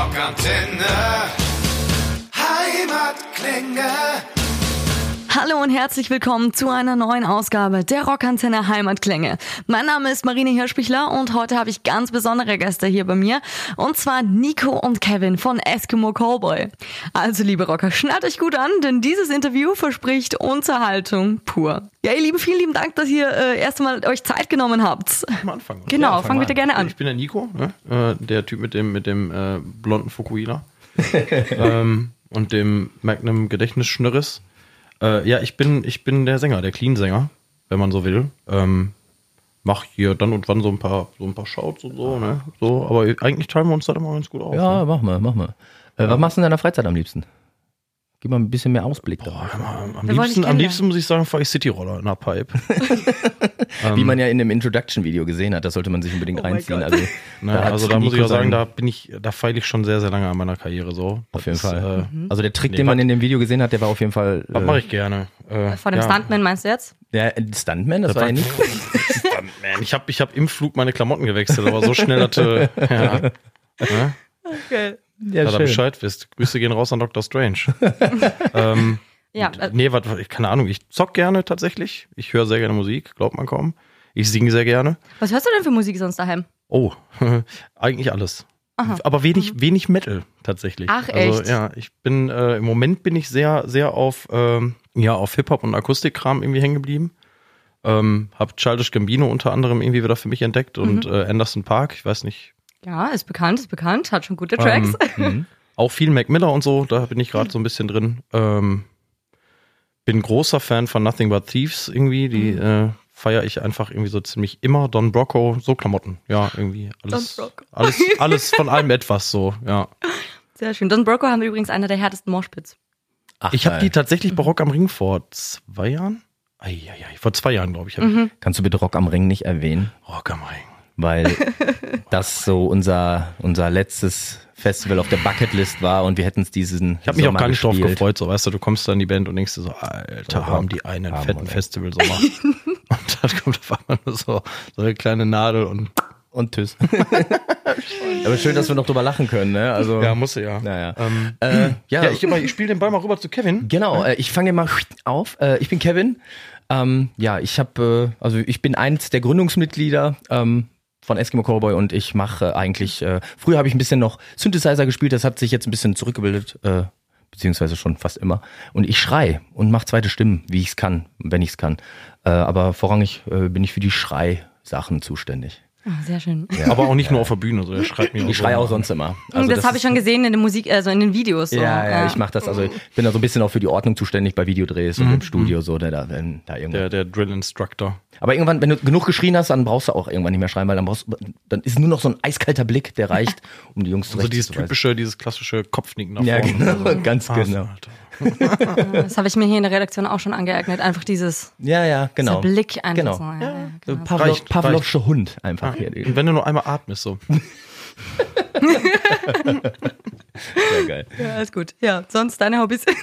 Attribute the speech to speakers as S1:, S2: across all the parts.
S1: Rockantenne. Heimatklänge.
S2: Hallo und herzlich willkommen zu einer neuen Ausgabe der Rockantenne Heimatklänge. Mein Name ist Marine Hirschbichler und heute habe ich ganz besondere Gäste hier bei mir und zwar Nico und Kevin von Eskimo Cowboy. Also liebe Rocker, schnallt euch gut an, denn dieses Interview verspricht Unterhaltung pur. Ja, ihr Lieben, vielen lieben Dank, dass ihr äh, erst einmal euch Zeit genommen habt.
S3: Am Anfang.
S2: Genau,
S3: Ja,
S2: fang bitte gerne an.
S3: Ich bin der Nico, ne? äh, der Typ mit dem, mit dem äh, blonden Fukuhila ähm, und dem Magnum Gedächtnisschnürres. Äh, ja, ich bin, ich bin der Sänger, der Clean-Sänger, wenn man so will. Ähm, mach hier dann und wann so ein paar, so ein paar Shouts und so, ne? So, aber eigentlich teilen wir uns das immer ganz gut auf.
S4: Ja,
S3: ne?
S4: mach mal, mach mal. Äh, was machst du in deiner Freizeit am liebsten? Gib mal ein bisschen mehr Ausblick
S3: Boah, mal, am,
S2: dich
S3: liebsten, am liebsten muss ich sagen, fahre ich Cityroller in der Pipe.
S4: Wie man ja in dem Introduction-Video gesehen hat, das sollte man sich unbedingt
S2: Oh
S4: reinziehen. Also,
S3: Ne,
S4: da
S3: also da muss ich auch sagen, da bin ich, da feile ich schon sehr, sehr lange an meiner Karriere so.
S4: Auf
S3: Das
S4: jeden
S3: ist,
S4: Fall.
S3: Äh,
S4: Also der Trick,
S3: Nee,
S4: den man in dem Video gesehen hat, der war auf jeden Fall.
S3: Was mache ich gerne? Äh,
S2: Von dem
S3: ja.
S2: Stuntman meinst du jetzt?
S4: Der Stuntman, das, war ja nicht.
S3: Man, ich habe ich hab im Flug meine Klamotten gewechselt, aber so schnell, du ja, ne,
S2: Okay.
S4: Ja,
S3: dass er Bescheid wisst. Grüße gehen raus an Dr. Strange. ähm,
S2: Ja,
S3: und,
S2: äh,
S3: nee, was, keine Ahnung, ich zock gerne tatsächlich. Ich höre sehr gerne Musik, glaubt man kaum. Ich singe sehr gerne.
S2: was hörst du denn für Musik sonst daheim?
S3: Oh, eigentlich alles.
S2: Aha.
S3: Aber wenig, wenig Metal tatsächlich.
S2: Ach,
S3: Also
S2: echt?
S3: ja, ich bin äh, im Moment bin ich sehr, sehr auf ähm, ja auf Hip Hop und Akustikkram irgendwie hängen geblieben. Ähm, hab Childish Gambino unter anderem irgendwie wieder für mich entdeckt und
S2: Mhm.
S3: äh, Anderson Park. Ich weiß nicht,
S2: Ja, ist bekannt, ist bekannt, hat schon gute Tracks.
S3: Ähm, auch viel Mac Miller und so. Da bin ich gerade so ein bisschen drin. Ähm, bin großer Fan von Nothing But Thieves irgendwie. Die
S2: Mhm.
S3: äh, feiere ich einfach irgendwie so ziemlich immer. Don Brocco, so Klamotten. Ja, irgendwie alles,
S2: Don Brocco.
S3: alles, alles von allem etwas so. Ja.
S2: Sehr schön. Don Broco haben wir übrigens einer der härtesten Moshpits.
S4: Ach,
S3: Ich habe die tatsächlich bei Rock am Ring vor zwei Jahren. Eieiei, vor zwei Jahren, glaube ich.
S2: Mhm.
S3: ich
S4: Kannst du bitte Rock am Ring nicht erwähnen?
S3: Rock am Ring.
S4: Weil das so unser, unser letztes Festival auf der Bucketlist war und wir hätten es diesen.
S3: Ich habe mich auch gar nicht drauf
S4: gespielt.
S3: gefreut, so weißt du, du kommst da in die Band und denkst dir so, Alter, haben die einen
S4: Haben
S3: fetten. Festivalsommer. und dann kommt auf einmal nur so, so eine kleine Nadel und
S4: Und tschüss. Aber schön, dass wir noch drüber lachen können, ne? Also,
S3: ja, musste ja.
S4: Naja.
S3: Ähm,
S4: Äh, ja,
S3: ja, ich, ich spiele den Ball mal rüber zu Kevin.
S4: Genau, äh, ich fange den mal auf. Äh, ich bin Kevin. Ähm, ja, ich habe, äh, also ich bin eins der Gründungsmitglieder ähm, von Eskimo Cowboy und ich mache eigentlich, äh, früher habe ich ein bisschen noch Synthesizer gespielt, das hat sich jetzt ein bisschen zurückgebildet, äh, beziehungsweise schon fast immer. Und ich schrei und mache zweite Stimmen, wie ich es kann, wenn ich es kann. Äh, aber vorrangig äh, bin ich für die Schrei-Sachen zuständig.
S2: Ah, sehr schön.
S3: Aber auch nicht nur auf der Bühne, so er schreibt mir
S4: Ich schreie auch sonst immer. Also
S2: das, habe
S4: ist-
S2: ich schon gesehen in der Musik, also in den Videos. So.
S4: Ja, ja, ich mache das. Also ich bin da so ein bisschen auch für die Ordnung zuständig bei Videodrehs und im Studio so, der da, wenn da irgendwo.
S3: Der, der Drill Instructor.
S4: Aber irgendwann, wenn du genug geschrien hast, dann brauchst du auch irgendwann nicht mehr schreien, weil dann brauchst dann ist nur noch so ein eiskalter Blick, der reicht, um die Jungs
S3: Also dieses
S4: zurechtzuweisen.
S3: typische, dieses klassische Kopfnicken nach
S4: Ja,
S3: vorne.
S4: genau,
S3: Also,
S4: ganz
S3: Wahnsinn,
S4: genau.
S3: Alter.
S2: Das habe ich mir hier in der Redaktion auch schon angeeignet. Einfach dieses
S4: Ja, ja, genau.
S2: Blick einfach
S4: Genau.
S2: so. Ja, ja, genau.
S4: Pavlov,
S3: Reicht,
S4: Pavlovsche Hund einfach hier.
S3: Und wenn du nur einmal atmest, so.
S4: Sehr geil.
S2: ja, alles gut. Ja, sonst deine Hobbys?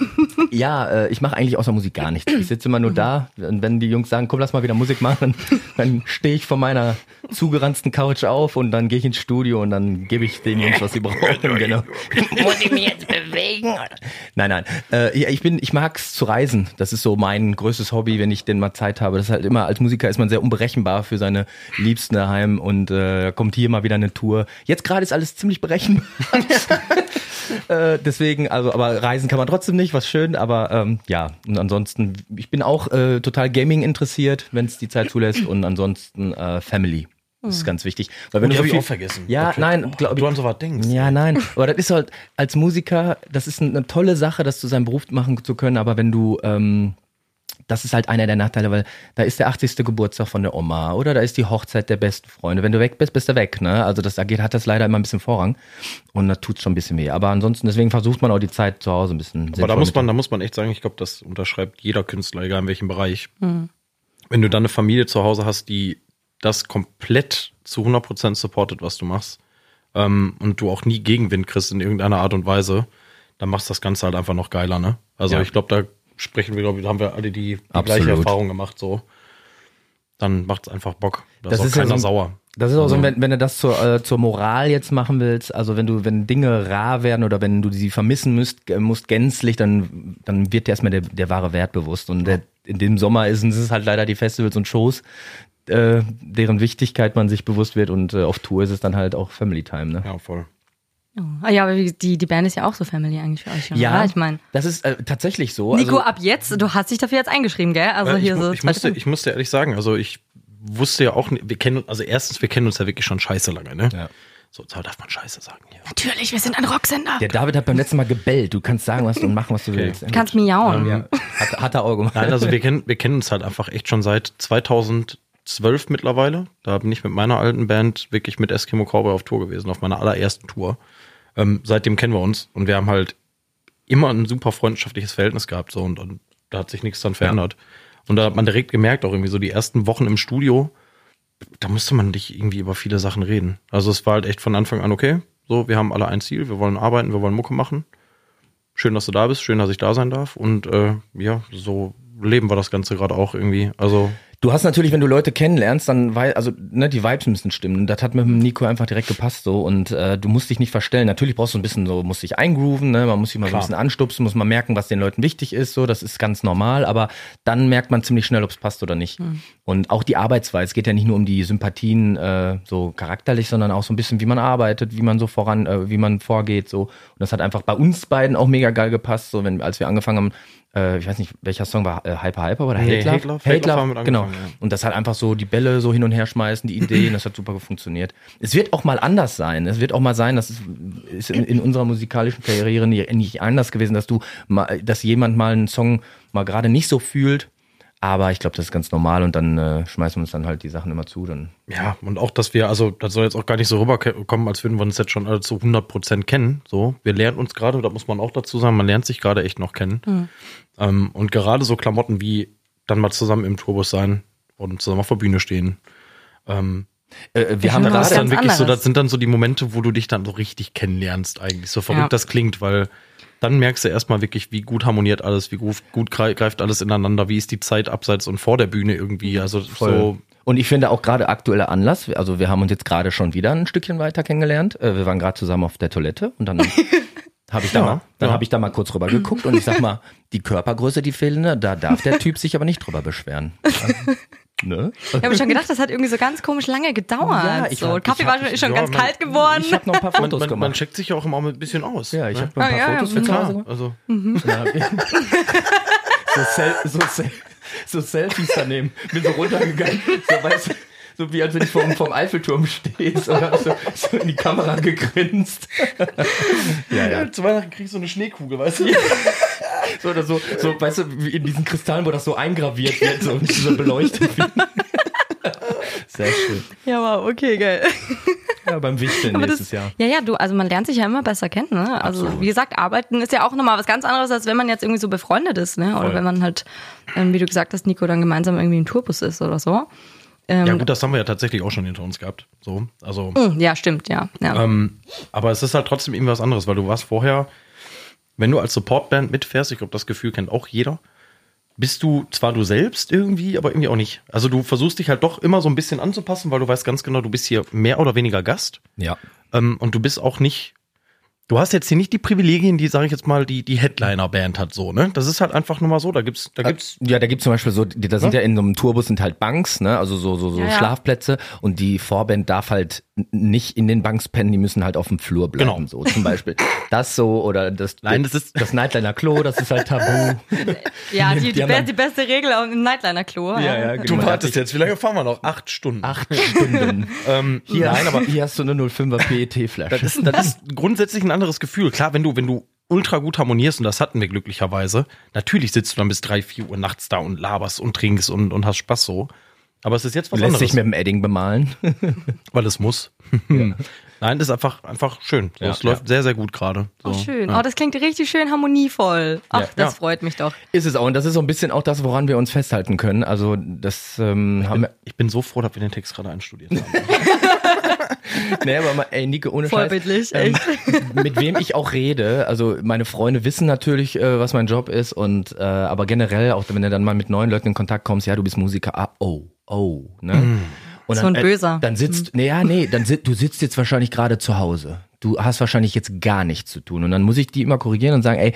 S4: Ja, äh, ich mache eigentlich außer Musik gar nichts. Ich sitze immer nur da und wenn die Jungs sagen, komm, lass mal wieder Musik machen, dann stehe ich von meiner zugeranzten Couch auf und dann gehe ich ins Studio und dann gebe ich den Jungs, was sie brauchen. genau. Muss ich mich jetzt bewegen? Nein, nein. Äh, ja, ich bin, ich mag's zu reisen. Das ist so mein größtes Hobby, wenn ich denn mal Zeit habe. Das ist halt immer, als Musiker ist man sehr unberechenbar für seine Liebsten daheim und äh, kommt hier mal wieder eine Tour. Jetzt gerade ist alles ziemlich berechenbar. Äh, deswegen, also, aber reisen kann man trotzdem nicht, was schön, aber ähm, ja, und ansonsten, ich bin auch äh, total Gaming interessiert, wenn es die Zeit zulässt und ansonsten äh, Family. Das ist ganz wichtig. Weil wenn
S3: Die
S4: du so
S3: hab ich
S4: viel,
S3: auch vergessen.
S4: Ja,
S3: Okay.
S4: nein, glaub,
S3: Du an sowas denkst.
S4: ja, nein, aber das ist halt als Musiker, das ist eine tolle Sache, das zu seinem Beruf machen zu können, aber wenn du ähm, das ist halt einer der Nachteile, weil da ist der 80. Geburtstag von der Oma oder da ist die Hochzeit der besten Freunde. Wenn du weg bist, bist du weg, ne? Also das da geht, hat das leider immer ein bisschen Vorrang und das tut schon ein bisschen weh. Aber ansonsten, deswegen versucht man auch die Zeit zu Hause ein bisschen
S3: Aber da muss man, da muss man echt sagen, ich glaube, das unterschreibt jeder Künstler, egal in welchem Bereich. Wenn du dann eine Familie zu Hause hast, die das komplett zu 100% supportet, was du machst, ähm, und du auch nie Gegenwind kriegst in irgendeiner Art und Weise, dann machst das Ganze halt einfach noch geiler, ne? Also
S4: Ja.
S3: ich glaube, da sprechen wir, glaube ich, da haben wir alle die, die gleiche Erfahrung gemacht, so. Dann macht es einfach Bock. Da
S4: Das
S3: ist auch
S4: ist ja
S3: keiner
S4: so ein-
S3: sauer.
S4: Das ist auch so, wenn, wenn du das zur, äh, zur Moral jetzt machen willst, also wenn du, wenn Dinge rar werden oder wenn du sie vermissen müsst, äh, musst gänzlich, dann, dann wird dir erstmal der, der wahre Wert bewusst. Und der, in dem Sommer ist es halt leider die Festivals und Shows, äh, deren Wichtigkeit man sich bewusst wird und äh, auf Tour ist es dann halt auch Family Time, ne?
S3: Ja, voll.
S2: Ah ja, aber die, die Band ist ja auch so Family eigentlich für euch.
S4: Ja,
S2: oder? ich meine.
S4: das ist äh, tatsächlich so.
S2: Nico,
S4: also,
S2: ab jetzt, du hast dich dafür jetzt eingeschrieben, gell? Also
S3: Äh, ich,
S2: hier
S3: mu-
S2: so.
S3: ich, musste, ich musste ehrlich sagen, also ich wusste ja auch, nicht- wir kennen, also erstens, wir kennen uns ja wirklich schon scheiße lange, ne?
S4: Ja.
S3: So, so darf man scheiße sagen hier.
S2: Natürlich, wir sind ein Rocksender.
S4: der David hat beim letzten Mal gebellt. Du kannst sagen, was du und machen, was du willst.
S2: Du kannst miauen.
S4: ja. hat, hat er auch gemacht.
S3: Nein, also wir kennen, wir kennen uns halt einfach echt schon seit 2012 mittlerweile. Da bin ich mit meiner alten Band wirklich mit Eskimo Cowboy auf Tour gewesen, auf meiner allerersten Tour. Ähm, seitdem kennen wir uns und wir haben halt immer ein super freundschaftliches Verhältnis gehabt so und, und da hat sich nichts dran verändert. Und da hat man direkt gemerkt, auch irgendwie so die ersten Wochen im Studio, da musste man nicht irgendwie über viele Sachen reden. Also es war halt echt von Anfang an okay, so, wir haben alle ein Ziel, wir wollen arbeiten, wir wollen Mucke machen. Schön, dass du da bist, schön, dass ich da sein darf. Und äh, ja, so leben wir das Ganze gerade auch irgendwie. Also
S4: Du hast natürlich, wenn du Leute kennenlernst, dann weil also ne, die Vibes müssen stimmen. Und das hat mit dem Nico einfach direkt gepasst so und äh, du musst dich nicht verstellen. Natürlich brauchst du ein bisschen so, musst dich eingrooven, ne? Man muss sich mal so ein bisschen anstupsen, muss mal merken, was den Leuten wichtig ist. So, das ist ganz normal. Aber dann merkt man ziemlich schnell, ob es passt oder nicht. Und auch die Arbeitsweise. Es geht ja nicht nur um die Sympathien äh, so charakterlich, sondern auch so ein bisschen, wie man arbeitet, wie man so voran, äh, wie man vorgeht. So und das hat einfach bei uns beiden auch mega geil gepasst. So wenn als wir angefangen haben. Äh, ich weiß nicht, welcher Song war äh, Hyper Hyper oder
S3: Nee,
S4: Hate Love?
S3: Hate Love.
S4: Genau.
S3: ja.
S4: Und das halt einfach so die Bälle so hin und her schmeißen, die Ideen, das hat super funktioniert. Es wird auch mal anders sein. Es wird auch mal sein, das ist, ist in, in unserer musikalischen Karriere nicht, nicht anders gewesen, dass du mal, dass jemand mal einen Song mal gerade nicht so fühlt. Aber ich glaube, das ist ganz normal und dann äh, schmeißen wir uns dann halt die Sachen immer zu. Dann
S3: ja, und auch, dass wir, also das soll jetzt auch gar nicht so rüberkommen, als würden wir uns jetzt schon alle zu 100% kennen. So, wir lernen uns gerade, da muss man auch dazu sagen, man lernt sich gerade echt noch kennen. Ähm, und gerade so Klamotten wie dann mal zusammen im Tourbus sein und zusammen auf der Bühne stehen. Ähm,
S4: äh, wir
S2: Ich
S4: haben
S3: das dann wirklich so,
S2: anderes.
S3: das sind dann so die Momente, wo du dich dann so richtig kennenlernst eigentlich. So verrückt
S2: Ja.
S3: das klingt, weil dann merkst du erstmal wirklich, wie gut harmoniert alles, wie gut, gut grei- greift alles ineinander, wie ist die Zeit abseits und vor der Bühne irgendwie. Also so,
S4: Und ich finde auch gerade aktueller Anlass, also wir haben uns jetzt gerade schon wieder ein Stückchen weiter kennengelernt. Äh, Wir waren gerade zusammen auf der Toilette und dann habe ich da
S3: Ja,
S4: mal, dann
S3: ja.
S4: habe ich da mal kurz rüber geguckt und ich sag mal, die Körpergröße, die fehlende, da darf der Typ sich aber nicht drüber beschweren. ne?
S2: Ich habe schon gedacht, das hat irgendwie so ganz komisch lange gedauert.
S4: Ja, ich
S2: so.
S4: hab-
S2: Kaffee
S4: ich
S2: war schon, ist schon
S3: ja,
S2: ganz
S3: man-
S2: kalt geworden.
S4: Ich habe noch ein paar
S3: man,
S4: Fotos
S3: man, man
S4: gemacht.
S3: checkt sich ja auch immer ein bisschen aus.
S4: Ja, ich
S3: ne?
S4: habe ein paar
S2: Ah, ja,
S4: Fotos
S2: ja,
S4: für zu
S3: Klar,
S4: Hause gemacht.
S3: also
S4: Ja. so, Sel so, Sel so Selfies daneben. Bin so runtergegangen. So, weißt du, so wie als wenn ich vom, vom Eiffelturm stehst oder so, so in die Kamera gegrinst. ja, ja.
S3: zu Weihnachten kriegst du eine Schneekugel, weißt du?
S4: So oder so, so, weißt du, wie in diesen Kristallen, wo das so eingraviert wird, so, so beleuchtet wird. Sehr schön.
S2: Ja, wow, okay, geil.
S4: Ja, beim Wichteln nächstes
S2: das,
S4: Jahr.
S2: Ja, ja, du, also man lernt sich ja immer besser kennen, ne? Also,
S4: Absolut.
S2: wie gesagt, arbeiten ist ja auch nochmal was ganz anderes, als wenn man jetzt irgendwie so befreundet ist, ne? Oder
S4: Voll.
S2: wenn man halt, ähm, wie du gesagt hast, Nico dann gemeinsam irgendwie im Tourbus ist oder so.
S3: Ja gut, das haben wir ja tatsächlich auch schon hinter uns gehabt. So, also
S2: Hm, Ja, stimmt, ja. ja.
S3: Ähm, aber es ist halt trotzdem irgendwie was anderes, weil du warst vorher, wenn du als Supportband mitfährst, ich glaube, das Gefühl kennt auch jeder, bist du zwar du selbst irgendwie, aber irgendwie auch nicht. Also du versuchst dich halt doch immer so ein bisschen anzupassen, weil du weißt ganz genau, du bist hier mehr oder weniger Gast.
S4: Ja.
S3: Ähm, und du bist auch nicht, du hast jetzt hier nicht die Privilegien, die, sage ich jetzt mal, die, die Headliner-Band hat so, ne? Das ist halt einfach nur mal so, da gibt's, da gibt's
S4: Ja, da gibt's zum Beispiel so, da sind ja in so einem Tourbus sind halt Banks, ne, also so, so, so
S2: Ja, ja.
S4: Schlafplätze und die Vorband darf halt nicht in den Banks pennen, die müssen halt auf dem Flur bleiben,
S3: Genau.
S4: so zum Beispiel. Das so oder das,
S3: Nein, das ist-
S4: das Nightliner Klo, das ist halt tabu.
S2: ja, die,
S4: die
S2: die, be
S4: dann-
S2: die beste Regel im Nightliner-Klo.
S4: genau.
S3: Du wartest jetzt, wie lange fahren wir noch? Acht Stunden.
S4: Acht Stunden.
S3: Ähm,
S4: Hier,
S3: nein, aber
S4: hier hast du eine 05er
S3: Das
S4: PET-Flasche.
S3: ist, das ist grundsätzlich ein anderes Gefühl. Klar, wenn du, wenn du ultra gut harmonierst, und das hatten wir glücklicherweise, natürlich sitzt du dann bis drei, vier Uhr nachts da und laberst und trinkst und, und hast Spaß so. Aber es ist jetzt was
S4: Lässt
S3: anderes,
S4: sich mit dem Edding bemalen.
S3: weil es muss. Nein, das ist einfach, einfach schön. So,
S4: Ja,
S3: es läuft sehr, sehr gut gerade. So.
S2: Oh, schön.
S3: Ja.
S2: Oh, das klingt richtig schön harmonievoll. Ach,
S4: Ja.
S2: das
S3: Ja.
S2: freut mich doch.
S4: Ist es auch. Und das ist so ein bisschen auch das, woran wir uns festhalten können. Also das ähm, haben wir.
S3: Ich bin so froh, dass wir den Text gerade einstudiert haben.
S4: Nee, aber mal, ey, Nico, ohne
S2: Vorbildlich,
S4: Scheiß. Ähm, mit wem ich auch rede. Also meine Freunde wissen natürlich, äh, was mein Job ist. Und äh, aber generell, auch wenn du dann mal mit neuen Leuten in Kontakt kommst, ja, du bist Musiker, ah, oh, oh. Ne? Und
S2: So
S4: dann,
S2: ein Böser.
S4: Dann sitzt, nee, ja, nee, dann sit, du sitzt jetzt wahrscheinlich gerade zu Hause. Du hast wahrscheinlich jetzt gar nichts zu tun. Und dann muss ich die immer korrigieren und sagen, ey,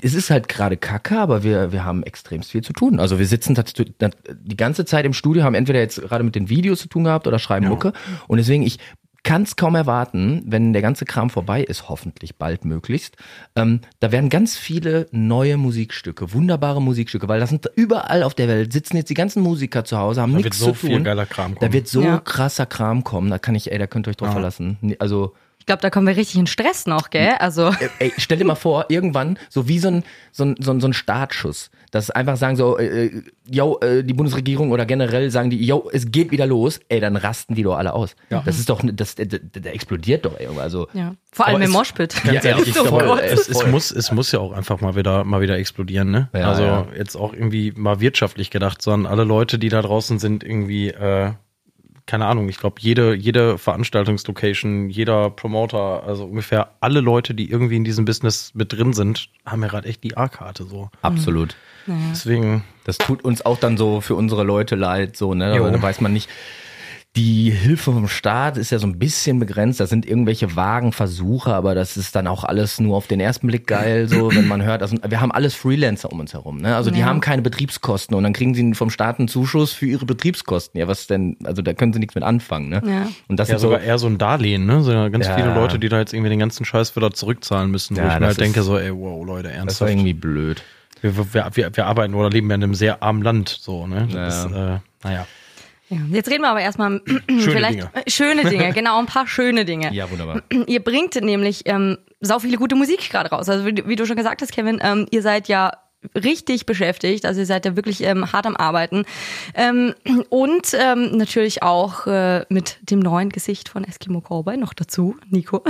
S4: es ist halt gerade kacke, aber wir, wir haben extremst viel zu tun. Also wir sitzen die ganze Zeit im Studio, haben entweder jetzt gerade mit den Videos zu tun gehabt oder schreiben Mucke. Und deswegen, ich kann es kaum erwarten, wenn der ganze Kram vorbei ist, hoffentlich bald möglichst. Ähm, da werden ganz viele neue Musikstücke, wunderbare Musikstücke, weil das sind überall auf der Welt, sitzen jetzt die ganzen Musiker zu Hause, haben
S3: Da
S4: nichts
S3: wird so
S4: zu tun.
S3: viel geiler Kram
S4: Da wird so
S2: Ja.
S4: krasser Kram kommen, da kann ich, ey, da könnt ihr euch drauf verlassen. Nee, Also,
S2: Ich glaube, da kommen wir richtig in Stress noch, gell? Also.
S4: äh, ey, stell dir mal vor, irgendwann, so wie so ein, so ein, so ein, so ein Startschuss, dass einfach sagen so, äh, äh, yo, äh, die Bundesregierung oder generell sagen die, yo, es geht wieder los, ey, dann rasten die doch alle aus. Das ist doch, das, der, der, der explodiert doch irgendwie, also.
S2: Ja. Vor allem im
S3: es-
S2: Moshpit.
S4: Ja,
S3: ehrlich,
S4: ja,
S3: ich glaube,
S2: Gott.
S3: es, es,
S4: voll.
S3: muss, es muss ja auch einfach mal wieder, mal wieder explodieren, ne?
S4: Ja,
S3: also
S4: ja.
S3: jetzt auch irgendwie mal wirtschaftlich gedacht, sondern alle Leute, die da draußen sind, irgendwie, äh, keine Ahnung, ich glaube, jede, jede Veranstaltungslocation, jeder Promoter, also ungefähr alle Leute, die irgendwie in diesem Business mit drin sind, haben ja gerade echt die A-Karte so.
S4: Absolut.
S3: Deswegen,
S4: Das tut uns auch dann so für unsere Leute leid, so, ne? Aber da weiß man nicht. Die Hilfe vom Staat ist ja so ein bisschen begrenzt. Da sind irgendwelche vagen Versuche, aber das ist dann auch alles nur auf den ersten Blick geil, so, wenn man hört. Also, wir haben alles Freelancer um uns herum, ne? Also, die
S2: Ja.
S4: haben keine Betriebskosten und dann kriegen sie vom Staat einen Zuschuss für ihre Betriebskosten. Ja, was denn? Also, da können sie nichts mit anfangen, ne?
S2: Ja.
S4: Und das
S3: ja
S4: ist so,
S3: sogar eher so ein Darlehen, ne? So ja ganz
S4: Ja.
S3: viele Leute, die da jetzt irgendwie den ganzen Scheiß wieder zurückzahlen müssen, wo
S4: Ja,
S3: ich mir halt denke, so, ey, wow, Leute,
S4: das war
S3: ernsthaft.
S4: irgendwie blöd.
S3: Wir, wir, wir, wir arbeiten oder leben ja in einem sehr armen Land, so, ne? Das ist, äh, naja.
S2: Ja. Jetzt reden wir aber erstmal vielleicht
S3: Dinge.
S2: äh, schöne Dinge, genau, ein paar schöne Dinge.
S4: Ja, wunderbar.
S2: Ihr bringt nämlich ähm, sau viele gute Musik gerade raus. Also wie, wie du schon gesagt hast, Kevin, ähm, ihr seid ja richtig beschäftigt, also ihr seid ja wirklich ähm, hart am Arbeiten ähm, und ähm, natürlich auch äh, mit dem neuen Gesicht von Eskimo Cowboy noch dazu, Nico.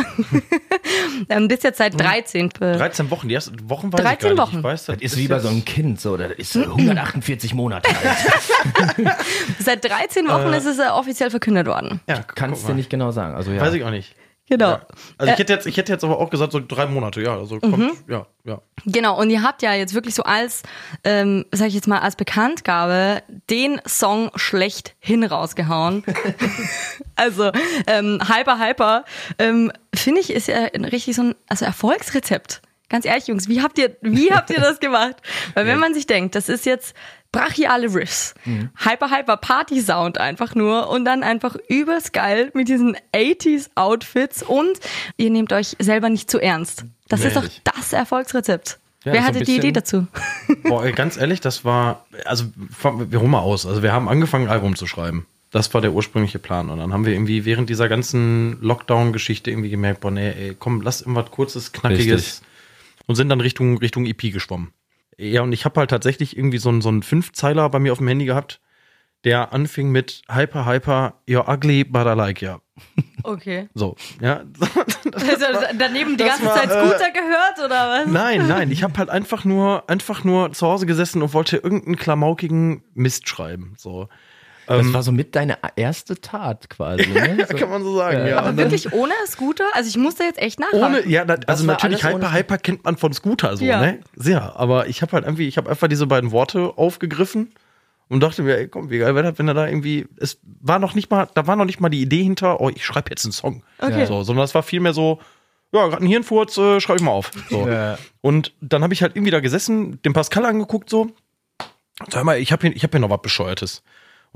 S2: ähm, bist jetzt seit 13. Be
S3: 13 Wochen, die ersten Wochen weiß
S2: 13
S3: ich gar nicht.
S2: Wochen.
S3: Ich weiß,
S4: Das ist wie bei so einem Kind, so, das ist so 148 Monate alt.
S2: seit 13 Wochen ist es äh, offiziell verkündet worden.
S3: Ja,
S4: Kannst du nicht genau sagen. Also, ja.
S3: Weiß ich auch nicht.
S2: Genau.
S3: Ja. Also ich hätte jetzt, ich hätte jetzt aber auch gesagt, so drei Monate, ja. Also kommt,
S2: Mhm.
S3: ja, ja.
S2: Genau, und ihr habt ja jetzt wirklich so als, ähm, sag ich jetzt mal, als Bekanntgabe den Song schlechthin rausgehauen. also, ähm, Hyper Hyper, ähm, finde ich, ist ja richtig so ein also Erfolgsrezept. Ganz ehrlich, Jungs, wie habt ihr, wie habt ihr das gemacht? Weil wenn man sich denkt, das ist jetzt brachiale Riffs, Hyper Hyper Party Sound einfach nur und dann einfach übers geil mit diesen 80s Outfits und ihr nehmt euch selber nicht zu ernst. Das ist doch das Erfolgsrezept.
S3: Ja,
S2: Wer hatte die
S3: bisschen-
S2: Idee dazu?
S3: Boah, ganz ehrlich, das war, also wir holen mal aus. Also wir haben angefangen, ein Album zu schreiben. Das war der ursprüngliche Plan. Und dann haben wir irgendwie während dieser ganzen Lockdown-Geschichte irgendwie gemerkt, boah, nee, ey, komm, lass irgendwas kurzes, knackiges.
S4: Richtig.
S3: Und sind dann Richtung, Richtung EP geschwommen. Ja, und ich habe halt tatsächlich irgendwie so einen, so einen Fünfzeiler bei mir auf dem Handy gehabt, der anfing mit Hyper, Hyper, you're ugly, but I like ya.
S2: Okay.
S3: So, ja.
S2: Also daneben die
S3: das
S2: ganze
S3: war,
S2: Zeit
S3: äh,
S2: Scooter gehört oder was?
S3: Nein, nein, ich habe halt einfach nur, einfach nur zu Hause gesessen und wollte irgendeinen klamaukigen Mist schreiben. So.
S4: Das war so mit deine erste Tat quasi. Ne? So.
S3: Kann man so sagen, ja.
S2: Aber
S3: Und dann
S2: wirklich ohne Scooter? Also ich musste jetzt echt nachhaken.
S3: Ohne, ja, da, also natürlich Hyper Hyper kennt man von Scooter so,
S2: Ja.
S3: ne? Sehr. Aber ich habe halt irgendwie, ich habe einfach diese beiden Worte aufgegriffen und dachte mir, ey, komm, wie geil wäre das, wenn er da irgendwie, es war noch nicht mal, da war noch nicht mal die Idee hinter, oh, ich schreibe jetzt einen Song.
S2: Okay.
S3: So, sondern es war vielmehr so, ja, gerade ein Hirnfurz, äh, schreibe ich mal auf. So.
S4: Ja.
S3: Und dann habe ich halt irgendwie da gesessen, den Pascal angeguckt so. Sag mal, ich habe hier, ich hab hier noch was Bescheuertes.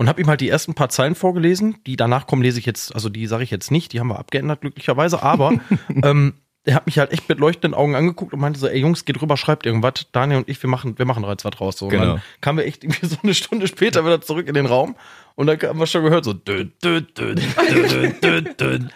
S3: Und habe ihm halt die ersten paar Zeilen vorgelesen. Die danach kommen, lese ich jetzt, also die sage ich jetzt nicht, die haben wir abgeändert glücklicherweise. Aber ähm, er hat mich halt echt mit leuchtenden Augen angeguckt und meinte so, ey Jungs, geht rüber, schreibt irgendwas. Daniel und ich, wir machen, wir machen jetzt was draus. So. Und
S4: Genau.
S3: dann kamen wir echt irgendwie so eine Stunde später wieder zurück in den Raum und dann haben wir schon gehört so dün, dün, dün, dün, dün, dün.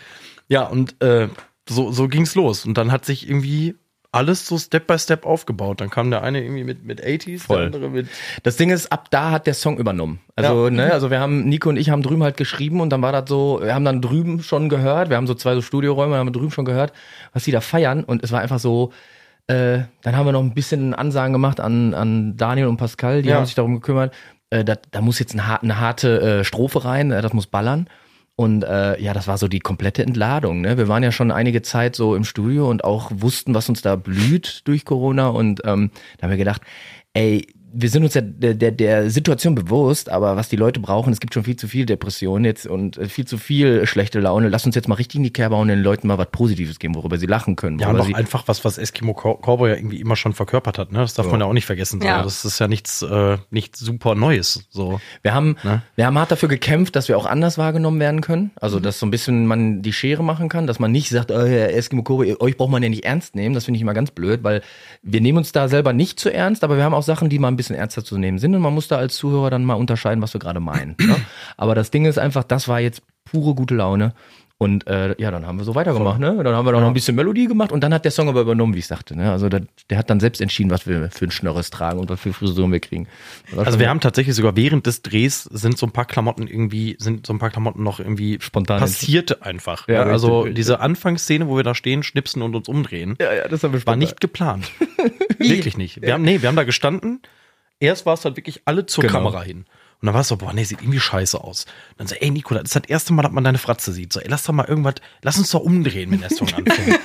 S3: Ja, und äh, so, so ging's los. Und dann hat sich irgendwie alles so Step by Step aufgebaut. Dann kam der eine irgendwie mit, mit 80s,
S4: Voll.
S3: der andere mit.
S4: Das Ding ist, ab da hat der Song übernommen. Also,
S3: Ja.
S4: ne, also wir haben, Nico und ich haben drüben halt geschrieben und dann war das so, wir haben dann drüben schon gehört, wir haben so zwei so Studioräume, haben drüben schon gehört, was die da feiern und es war einfach so, äh, dann haben wir noch ein bisschen Ansagen gemacht an, an Daniel und Pascal, die
S3: Ja.
S4: haben sich darum gekümmert, äh, da, da muss jetzt eine, eine harte äh, Strophe rein, äh, das muss ballern. Und äh, ja, das war so die komplette Entladung. Ne? Wir waren ja schon einige Zeit so im Studio und auch wussten, was uns da blüht durch Corona. Und ähm, da haben wir gedacht, ey, wir sind uns ja der, der, der Situation bewusst, aber was die Leute brauchen, es gibt schon viel zu viel Depressionen jetzt und äh, viel zu viel schlechte Laune. Lass uns jetzt mal richtig in die Kerbe und den Leuten mal was Positives geben, worüber sie lachen können.
S3: Ja, und auch
S4: sie,
S3: einfach was, was Eskimo Cow- Cowboy ja irgendwie immer schon verkörpert hat, ne? Das darf man ja auch nicht vergessen. So.
S2: Ja.
S3: Das ist ja nichts, äh, nichts super Neues. So.
S4: wir haben,
S3: Ne?
S4: wir haben hart dafür gekämpft, dass wir auch anders wahrgenommen werden können. Also, dass so ein bisschen man die Schere machen kann, dass man nicht sagt, oh, Herr Eskimo Cowboy, euch braucht man ja nicht ernst nehmen. Das finde ich immer ganz blöd, weil wir nehmen uns da selber nicht zu ernst, aber wir haben auch Sachen, die mal ein bisschen ernster zu nehmen sind und man muss da als Zuhörer dann mal unterscheiden, was wir gerade meinen. ne? Aber das Ding ist einfach, das war jetzt pure gute Laune. Und äh, ja, dann haben wir so weitergemacht, ne? Dann haben wir noch ein bisschen Melodie gemacht und dann hat der Song aber übernommen, wie ich sagte. Ne? Also der, der hat dann selbst entschieden, was wir für ein Schnörres tragen und was für Frisuren wir kriegen.
S3: Also wir haben tatsächlich sogar während des Drehs sind so ein paar Klamotten irgendwie, sind so ein paar Klamotten noch irgendwie
S4: Spontan
S3: passiert einfach.
S4: Ja,
S3: Ja, also
S4: richtig, richtig.
S3: diese Anfangsszene, wo wir da stehen, schnipsen und uns umdrehen,
S4: ja, ja, das haben wir
S3: war nicht geplant. wirklich nicht. Wir haben, nee, wir haben da gestanden. Erst war es halt wirklich alle zur
S4: Genau.
S3: Kamera hin. Und dann war es so, boah, nee, sieht irgendwie scheiße aus. Und dann so, ey Nico, das ist das erste Mal, dass man deine Fratze sieht. So, ey, lass doch mal irgendwas, lass uns doch umdrehen, wenn der Song anfängt.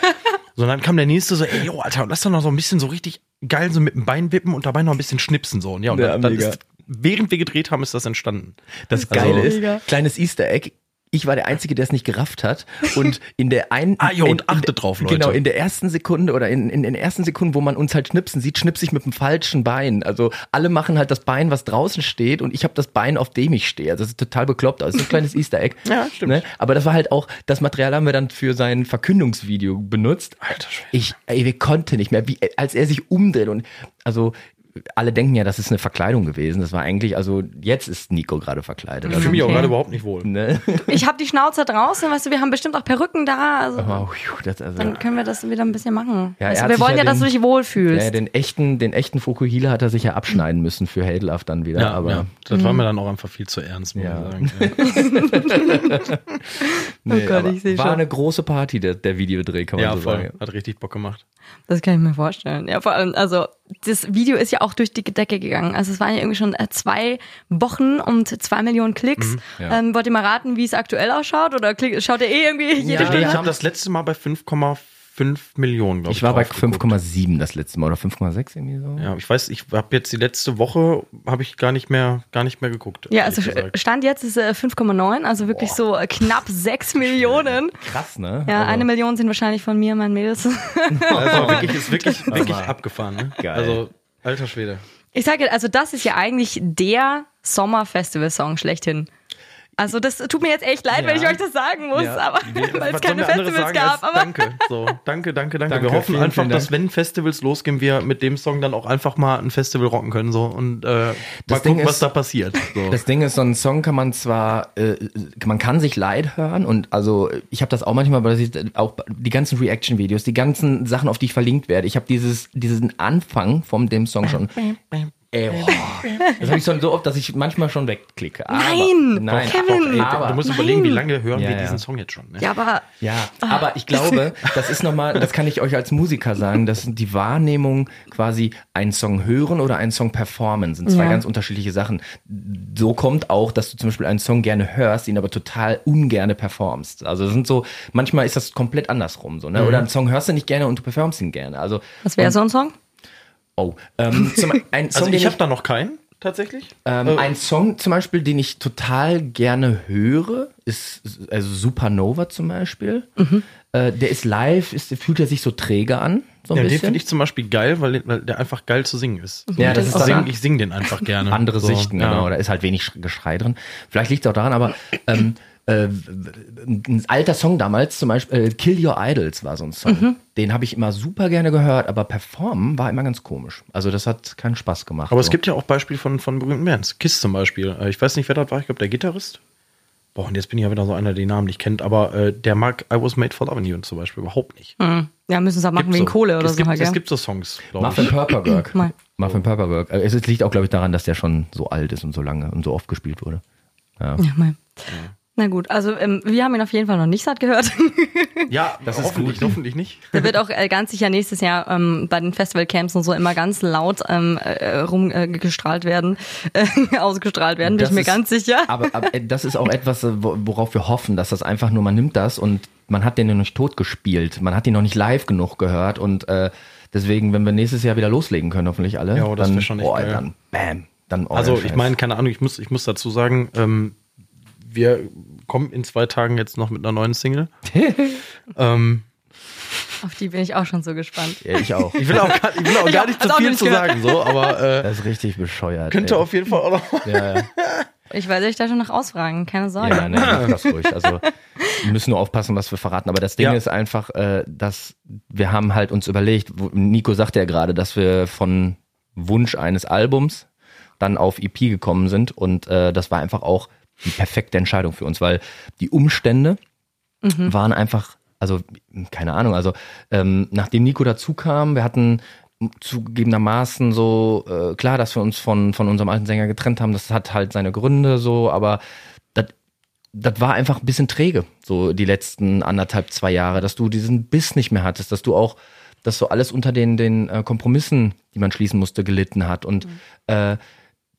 S3: so, und dann kam der nächste so, ey, yo, Alter, lass doch noch so ein bisschen so richtig geil so mit dem Bein wippen und dabei noch ein bisschen schnipsen. So, und ja, und
S4: Ja,
S3: dann, dann ist, während wir gedreht haben, ist das entstanden.
S4: Das
S3: Also-
S4: Geile ist,
S2: Mega.
S4: kleines Easter Egg. Ich war der Einzige, der es nicht gerafft hat. Und in der einen.
S3: Ah, jo, und achtet drauf, Leute.
S4: Genau, in der ersten Sekunde oder in, in den ersten Sekunden, wo man uns halt schnipsen sieht, schnipse ich mit dem falschen Bein. Also alle machen halt das Bein, was draußen steht, und ich habe das Bein, auf dem ich stehe. Also das ist total bekloppt. Also das ist ein kleines Easter Egg.
S3: Ja, stimmt.
S4: Ne? Aber das war halt auch, das Material haben wir dann für sein Verkündungsvideo benutzt.
S3: Alter Schwede.
S4: Ich, ey, wir konnten nicht mehr, wie, als er sich umdreht und also alle denken ja, das ist eine Verkleidung gewesen. Das war eigentlich, also jetzt ist Nico gerade verkleidet.
S3: Ich
S4: Also,
S3: fühle mich auch
S2: Okay.
S3: gerade überhaupt nicht wohl.
S4: ne?
S2: Ich habe die Schnauze draußen, weißt du, wir haben bestimmt auch Perücken da. Also
S4: Oh, das, also,
S2: dann können wir das wieder ein bisschen machen.
S4: Ja,
S2: weißt du, wir wollen ja,
S4: ja
S2: dass du
S4: den-
S2: dich wohlfühlst.
S4: ja, den echten, den echten Fukuhila hat er sich ja abschneiden müssen für Hadelaf dann wieder.
S3: Ja,
S4: aber
S3: ja, das war mir dann auch einfach viel zu ernst, muss
S4: Ja.
S3: ich sagen. Ja,
S4: nee,
S2: Gott,
S4: aber
S2: ich seh
S4: war
S2: schon.
S4: eine große Party, der, der Videodreh, kann man
S3: ja
S4: so
S3: voll.
S4: sagen.
S3: Hat richtig Bock gemacht.
S2: Das kann ich mir vorstellen. Ja, vor allem, also das Video ist ja auch durch die Decke gegangen. Also es waren ja irgendwie schon äh, zwei Wochen und zwei Millionen Klicks.
S4: ja.
S2: ähm, wollt ihr mal raten, wie es aktuell ausschaut? Oder klick, schaut ihr eh irgendwie jede
S3: Ich,
S2: Stunde?
S3: ich habe das letzte Mal bei 5,5 Millionen, glaube ich.
S4: Ich war bei
S3: drauf geguckt.
S4: 5,7 das letzte Mal oder 5,6 irgendwie so.
S3: Ja, ich weiß, ich habe jetzt die letzte Woche habe ich gar nicht mehr, gar nicht mehr geguckt.
S2: Ja, also
S3: gesagt.
S2: Stand jetzt ist äh, 5,9, also wirklich so äh, knapp 6 Millionen.
S4: Krass, ne?
S2: Ja,
S4: Also-
S2: eine Million sind wahrscheinlich von mir, meinen Mädels.
S3: also wirklich ist wirklich wirklich abgefahren. Ne?
S4: Geil.
S3: Also alter Schwede.
S2: Ich sage, also das ist ja eigentlich der Sommerfestival-Song schlechthin. Also das tut mir jetzt echt leid, wenn ich
S4: Ja.
S2: euch das sagen muss,
S4: Ja.
S2: aber weil es
S3: was
S2: keine Festivals gab.
S3: als
S2: Aber
S3: danke. So, danke, danke, danke.
S4: Danke,
S3: wir hoffen
S4: vielen,
S3: einfach,
S4: vielen
S3: dass wenn Festivals losgehen, wir mit dem Song dann auch einfach mal ein Festival rocken können so und äh, mal
S4: Das Ding
S3: gucken, was
S4: ist-
S3: da passiert. So.
S4: Das Ding ist, so ein Song kann man zwar, äh, man kann sich leid hören und also ich habe das auch manchmal, aber das ist auch die ganzen Reaction-Videos, die ganzen Sachen, auf die ich verlinkt werde. Ich habe dieses diesen Anfang von dem Song schon. Ey, boah. das habe ich schon so oft, dass ich manchmal schon wegklicke. Aber,
S2: Nein,
S4: nein,
S2: Kevin.
S3: Ey,
S4: aber,
S3: du musst
S2: Nein.
S3: überlegen, wie lange hören
S4: Ja,
S3: wir
S4: ja.
S3: diesen Song jetzt schon. Ne?
S2: ja, aber
S4: Ja, aber ich glaube, das ist nochmal, das kann ich euch als Musiker sagen, dass die Wahrnehmung quasi einen Song hören oder einen Song performen sind zwei
S2: Ja.
S4: ganz unterschiedliche Sachen. So kommt auch, dass du zum Beispiel einen Song gerne hörst, ihn aber total ungerne performst. Also das sind so, manchmal ist das komplett andersrum so, ne? Oder einen Song hörst du nicht gerne und du performst ihn gerne. Also,
S2: was wäre so ein Song?
S4: Oh, ähm, zum, ein Song,
S3: Also ich habe da noch keinen tatsächlich.
S4: ähm, ein Song zum Beispiel, den ich total gerne höre, ist also Supernova zum Beispiel.
S3: Mhm.
S4: Äh, der ist live, ist, fühlt er sich so träge an, so ein
S3: Ja, den finde ich zum Beispiel geil, weil, weil der einfach geil zu singen ist.
S4: Ja, das
S3: ich
S4: ist
S3: sing, ich sing den einfach gerne.
S4: andere
S3: so,
S4: Sichten,
S3: ja.
S4: genau. Da ist halt wenig Sch- Geschrei drin. Vielleicht liegt es auch daran, aber ähm, äh, ein alter Song damals, zum Beispiel äh, Kill Your Idols war so ein Song.
S3: Mhm.
S4: Den habe ich immer super gerne gehört, aber performen war immer ganz komisch. Also das hat keinen Spaß gemacht.
S3: Aber
S4: so.
S3: es gibt ja auch Beispiele von, von berühmten Bands. Kiss zum Beispiel. Äh, Ich weiß nicht, wer das war. Ich glaube, der Gitarrist. Boah, und jetzt bin ich ja wieder so einer, der den Namen nicht kennt. Aber äh, der mag I Was Made for Loving You zum Beispiel überhaupt nicht.
S2: Ja, müssen sie auch machen
S3: Gibt's
S2: wegen
S3: so.
S2: Kohle oder
S3: es
S2: so.
S3: Gibt,
S2: halt,
S3: Es
S2: ja.
S3: gibt so Songs, glaube
S4: Muffin
S3: ich.
S4: Purperwork.
S2: Mal.
S4: Muffin Purperwork. Äh, Es liegt auch, glaube ich, daran, dass der schon so alt ist und so lange und so oft gespielt wurde. Ja.
S2: Ja, mal. Na gut, also ähm, wir haben ihn auf jeden Fall noch nicht satt gehört.
S3: Ja, das ist hoffentlich, hoffentlich nicht.
S2: Der wird auch äh, ganz sicher nächstes Jahr ähm, bei den Festivalcamps und so immer ganz laut ähm, äh, rumgestrahlt äh, werden, äh, ausgestrahlt werden, bin ich mir
S4: ist,
S2: ganz sicher.
S4: Aber, aber äh, das ist auch etwas, äh, worauf wir hoffen, dass das einfach nur, man nimmt das und man hat den ja noch nicht tot gespielt, man hat ihn noch nicht live genug gehört und äh, deswegen, wenn wir nächstes Jahr wieder loslegen können, hoffentlich alle,
S3: Ja, das
S4: dann,
S3: schon echt
S4: oh,
S3: geil.
S4: dann bam, dann
S3: Also
S4: Orange
S3: ich meine, keine Ahnung, ich muss, ich muss dazu sagen, ähm, wir kommen in zwei Tagen jetzt noch mit einer neuen Single. ähm,
S2: Auf die bin ich auch schon so gespannt.
S4: ja, ich auch.
S3: ich will auch gar, ich will auch gar nicht zu viel
S2: nicht
S3: zu
S2: gehört.
S3: sagen, so, aber äh,
S4: Das ist richtig bescheuert.
S3: könnte
S4: ey.
S3: auf jeden Fall auch noch.
S4: ja, ja.
S2: Ich werde euch da schon noch ausfragen, keine Sorge.
S4: Ja, nee, mach das ruhig. Also wir müssen nur aufpassen, was wir verraten. Aber das Ding
S3: Ja.
S4: ist einfach, äh, dass wir haben halt uns überlegt, Nico sagte ja gerade, dass wir von Wunsch eines Albums dann auf EP gekommen sind und äh, das war einfach auch die perfekte Entscheidung für uns, weil die Umstände waren einfach, also keine Ahnung, also ähm, nachdem Nico dazu kam, wir hatten zugegebenermaßen so äh, klar, dass wir uns von von unserem alten Sänger getrennt haben. Das hat halt seine Gründe so, aber das war einfach ein bisschen träge, so die letzten anderthalb, zwei Jahre, dass du diesen Biss nicht mehr hattest, dass du auch, dass so alles unter den, den äh, Kompromissen, die man schließen musste, gelitten hat. Und äh,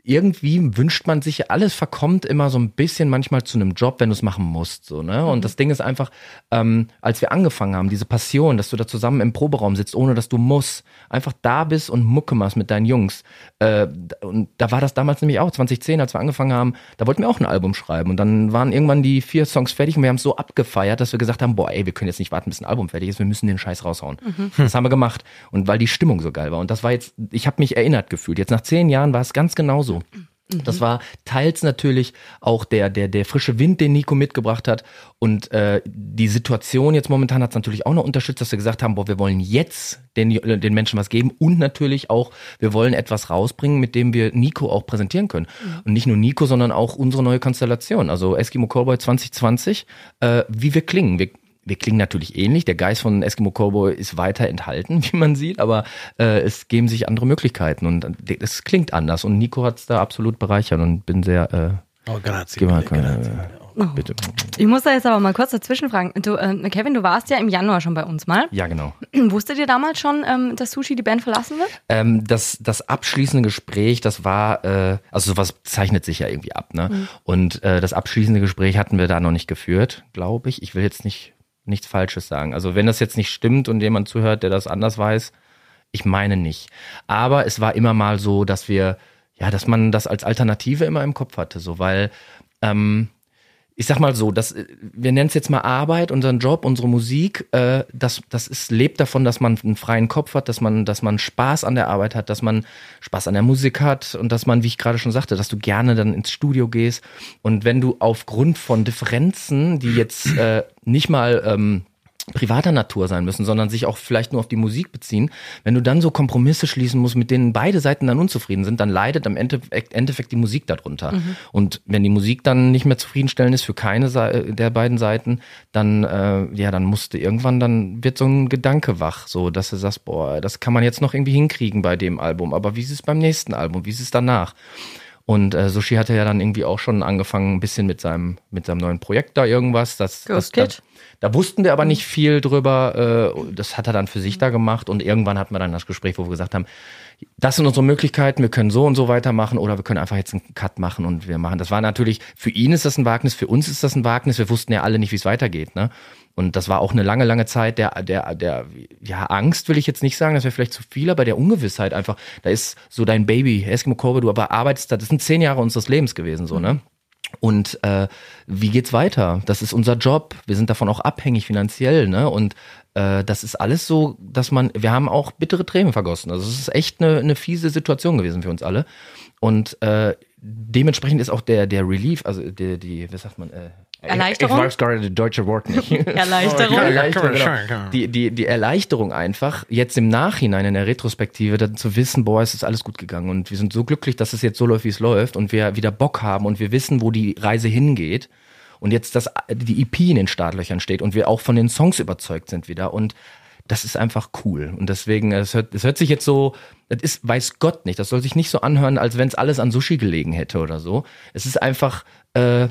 S4: irgendwie wünscht man sich, alles verkommt immer so ein bisschen manchmal zu einem Job, wenn du es machen musst. So, ne? Und das Ding ist einfach, ähm, als wir angefangen haben, diese Passion, dass du da zusammen im Proberaum sitzt, ohne dass du musst, einfach da bist und Mucke machst mit deinen Jungs. Äh, und da war das damals nämlich auch, 2010, als wir angefangen haben, da wollten wir auch ein Album schreiben. Und dann waren irgendwann die vier Songs fertig und wir haben es so abgefeiert, dass wir gesagt haben, boah, ey, wir können jetzt nicht warten, bis ein Album fertig ist, wir müssen den Scheiß raushauen. Das haben wir gemacht. Und weil die Stimmung so geil war. Und das war jetzt, ich habe mich erinnert gefühlt. Jetzt nach zehn Jahren war es ganz genau so. Das war teils natürlich auch der, der, der frische Wind, den Nico mitgebracht hat. Und äh, die Situation jetzt momentan hat es natürlich auch noch unterstützt, dass wir gesagt haben, boah, wir wollen jetzt den, den Menschen was geben und natürlich auch, wir wollen etwas rausbringen, mit dem wir Nico auch präsentieren können. Und nicht nur Nico, sondern auch unsere neue Konstellation. Also Eskimo Cowboy 2020, äh, wie wir klingen. Wir, wir klingen natürlich ähnlich. Der Geist von Eskimo Cowboy ist weiter enthalten, wie man sieht, aber äh, es geben sich andere Möglichkeiten und es klingt anders. Und Nico hat es da absolut bereichert und bin sehr. Äh,
S3: Oh, grazie.
S4: mal,
S3: grazie.
S4: äh, bitte.
S2: Ich muss da jetzt aber mal kurz dazwischen fragen. Du, äh, Kevin, du warst ja im Januar schon bei uns mal.
S4: Ja, genau.
S2: Wusstet ihr damals schon, ähm, dass Sushi die Band verlassen wird?
S4: Ähm, das, das abschließende Gespräch, das war, äh, also sowas zeichnet sich ja irgendwie ab, ne? Und äh, das abschließende Gespräch hatten wir da noch nicht geführt, glaube ich. Ich will jetzt nicht nichts Falsches sagen. Also wenn das jetzt nicht stimmt und jemand zuhört, der das anders weiß, ich meine nicht. Aber es war immer mal so, dass wir, ja, dass man das als Alternative immer im Kopf hatte, so, weil ähm, ich sag mal so, das, wir nennen es jetzt mal Arbeit, unseren Job, unsere Musik, äh, das, das ist, lebt davon, dass man einen freien Kopf hat, dass man, dass man Spaß an der Arbeit hat, dass man Spaß an der Musik hat und dass man, wie ich gerade schon sagte, dass du gerne dann ins Studio gehst. Und wenn du aufgrund von Differenzen, die jetzt äh, nicht mal ähm, privater Natur sein müssen, sondern sich auch vielleicht nur auf die Musik beziehen. Wenn du dann so Kompromisse schließen musst, mit denen beide Seiten dann unzufrieden sind, dann leidet am Endeffekt, Endeffekt die Musik darunter. Und wenn die Musik dann nicht mehr zufriedenstellend ist für keine Sei- der beiden Seiten, dann äh, ja, dann musst du irgendwann, dann wird so ein Gedanke wach, so dass du sagst, boah, das kann man jetzt noch irgendwie hinkriegen bei dem Album, aber wie ist es beim nächsten Album, wie ist es danach? Und äh, Sushi hatte ja dann irgendwie auch schon angefangen, ein bisschen mit seinem, mit seinem neuen Projekt da irgendwas. Das, das,
S2: Kid.
S4: Da, da wussten wir aber nicht viel drüber. Äh, das hat er dann für sich da gemacht. Und irgendwann hatten wir dann das Gespräch, wo wir gesagt haben, das sind unsere Möglichkeiten, wir können so und so weitermachen oder wir können einfach jetzt einen Cut machen und wir machen. Das war natürlich, für ihn ist das ein Wagnis, für uns ist das ein Wagnis. Wir wussten ja alle nicht, wie es weitergeht. Ne? Und das war auch eine lange, lange Zeit der, der, der, ja, Angst will ich jetzt nicht sagen, das wäre vielleicht zu viel, aber der Ungewissheit einfach. Da ist so dein Baby, Eskimo Cowboy, du aber arbeitest da, das sind zehn Jahre unseres Lebens gewesen, so, ne? Und äh, wie geht's weiter? Das ist unser Job. Wir sind davon auch abhängig finanziell, ne? Und äh, das ist alles so, dass man, wir haben auch bittere Tränen vergossen. Also es ist echt eine, eine fiese Situation gewesen für uns alle. Und äh, dementsprechend ist auch der der Relief, also der die, wie sagt man? Äh,
S2: Erleichterung?
S4: Ich weiß gerade das deutsche Wort nicht.
S2: Erleichterung.
S3: Ja,
S4: Erleichterung, genau. die, die, die Erleichterung einfach, jetzt im Nachhinein in der Retrospektive, dann zu wissen, boah, es ist alles gut gegangen und wir sind so glücklich, dass es jetzt so läuft, wie es läuft und wir wieder Bock haben und wir wissen, wo die Reise hingeht und jetzt das, die EP in den Startlöchern steht und wir auch von den Songs überzeugt sind wieder und das ist einfach cool. Und deswegen, es hört, es hört sich jetzt so, das ist, weiß Gott nicht, das soll sich nicht so anhören, als wenn es alles an Sushi gelegen hätte oder so. Es ist einfach, äh,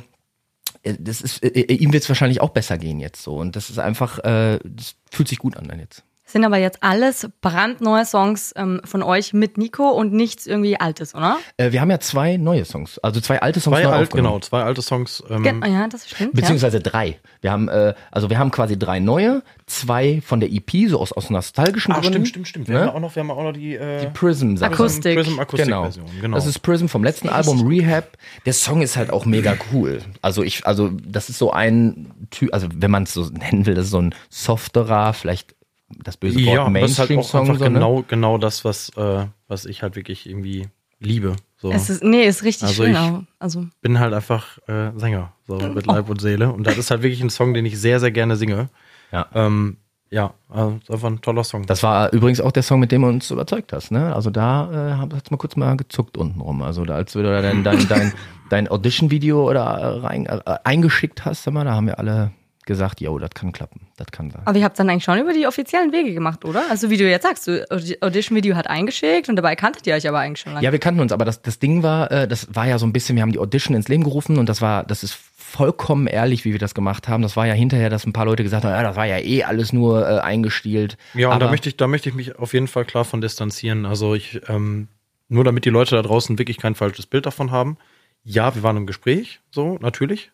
S4: äh, das ist, äh, ihm wird es wahrscheinlich auch besser gehen jetzt so. Und das ist einfach, äh, das fühlt sich gut an dann jetzt.
S2: Sind aber jetzt alles brandneue Songs ähm, von euch mit Nico und nichts irgendwie Altes, oder?
S4: Äh, wir haben ja zwei neue Songs, also zwei alte Songs
S3: Zwei
S4: neu
S3: alt, genau, zwei alte Songs. Ähm,
S2: Gen ja, das stimmt.
S4: Beziehungsweise drei. Wir haben, äh, also wir haben quasi drei neue, zwei von der EP, so aus, aus nostalgischen
S3: Ah,
S4: Gründen.
S3: stimmt, stimmt, stimmt. Wir,
S4: Ne?
S3: haben ja auch noch, wir haben auch noch die, äh,
S4: Prism Sache.
S2: Akustik.
S3: Prism Akustik
S4: Genau.
S3: Version. Genau.
S4: Das ist Prism vom letzten Album Rehab. Der Song ist halt auch mega cool. Also ich, also das ist so ein Typ, also wenn man es so nennen will, das ist so ein softerer, vielleicht das böse Wort
S3: ja, halt
S4: Mainstream-Song.
S3: einfach
S4: so, ne?
S3: genau, genau das, was, äh, was ich halt wirklich irgendwie liebe. So.
S2: Es ist, nee, ist richtig
S3: Also
S2: schön.
S3: ich-.
S2: Also,
S3: bin halt einfach äh, Sänger, so mit Leib und Seele. Und das ist halt wirklich ein Song, den ich sehr, sehr gerne singe.
S4: Ja.
S3: Ähm, ja, also einfach ein toller Song.
S4: Das war übrigens auch der Song, mit dem du uns überzeugt hast. Ne? Also da äh, hat es mal kurz mal gezuckt unten rum. Also da, als du da dein, dein, dein, dein Audition-Video oder äh, rein, äh, eingeschickt hast, sag mal, da haben wir alle gesagt, yo, das kann klappen, das kann sein.
S2: aber ihr habt dann eigentlich schon über die offiziellen Wege gemacht, oder? Also wie du jetzt sagst, du Audi- Audition-Video hat eingeschickt und dabei kanntet ihr euch aber eigentlich schon lange.
S4: Ja, wir kannten uns, aber das, das Ding war, äh, das war ja so ein bisschen, wir haben die Audition ins Leben gerufen und das war, das ist vollkommen ehrlich, wie wir das gemacht haben. Das war ja hinterher, dass ein paar Leute gesagt haben, ja, das war ja eh alles nur äh, eingestielt.
S3: Ja, und
S4: aber,
S3: da möchte ich, da möchte ich mich auf jeden Fall klar von distanzieren. Also ich, ähm, nur damit die Leute da draußen wirklich kein falsches Bild davon haben. Ja, wir waren im Gespräch, so, natürlich.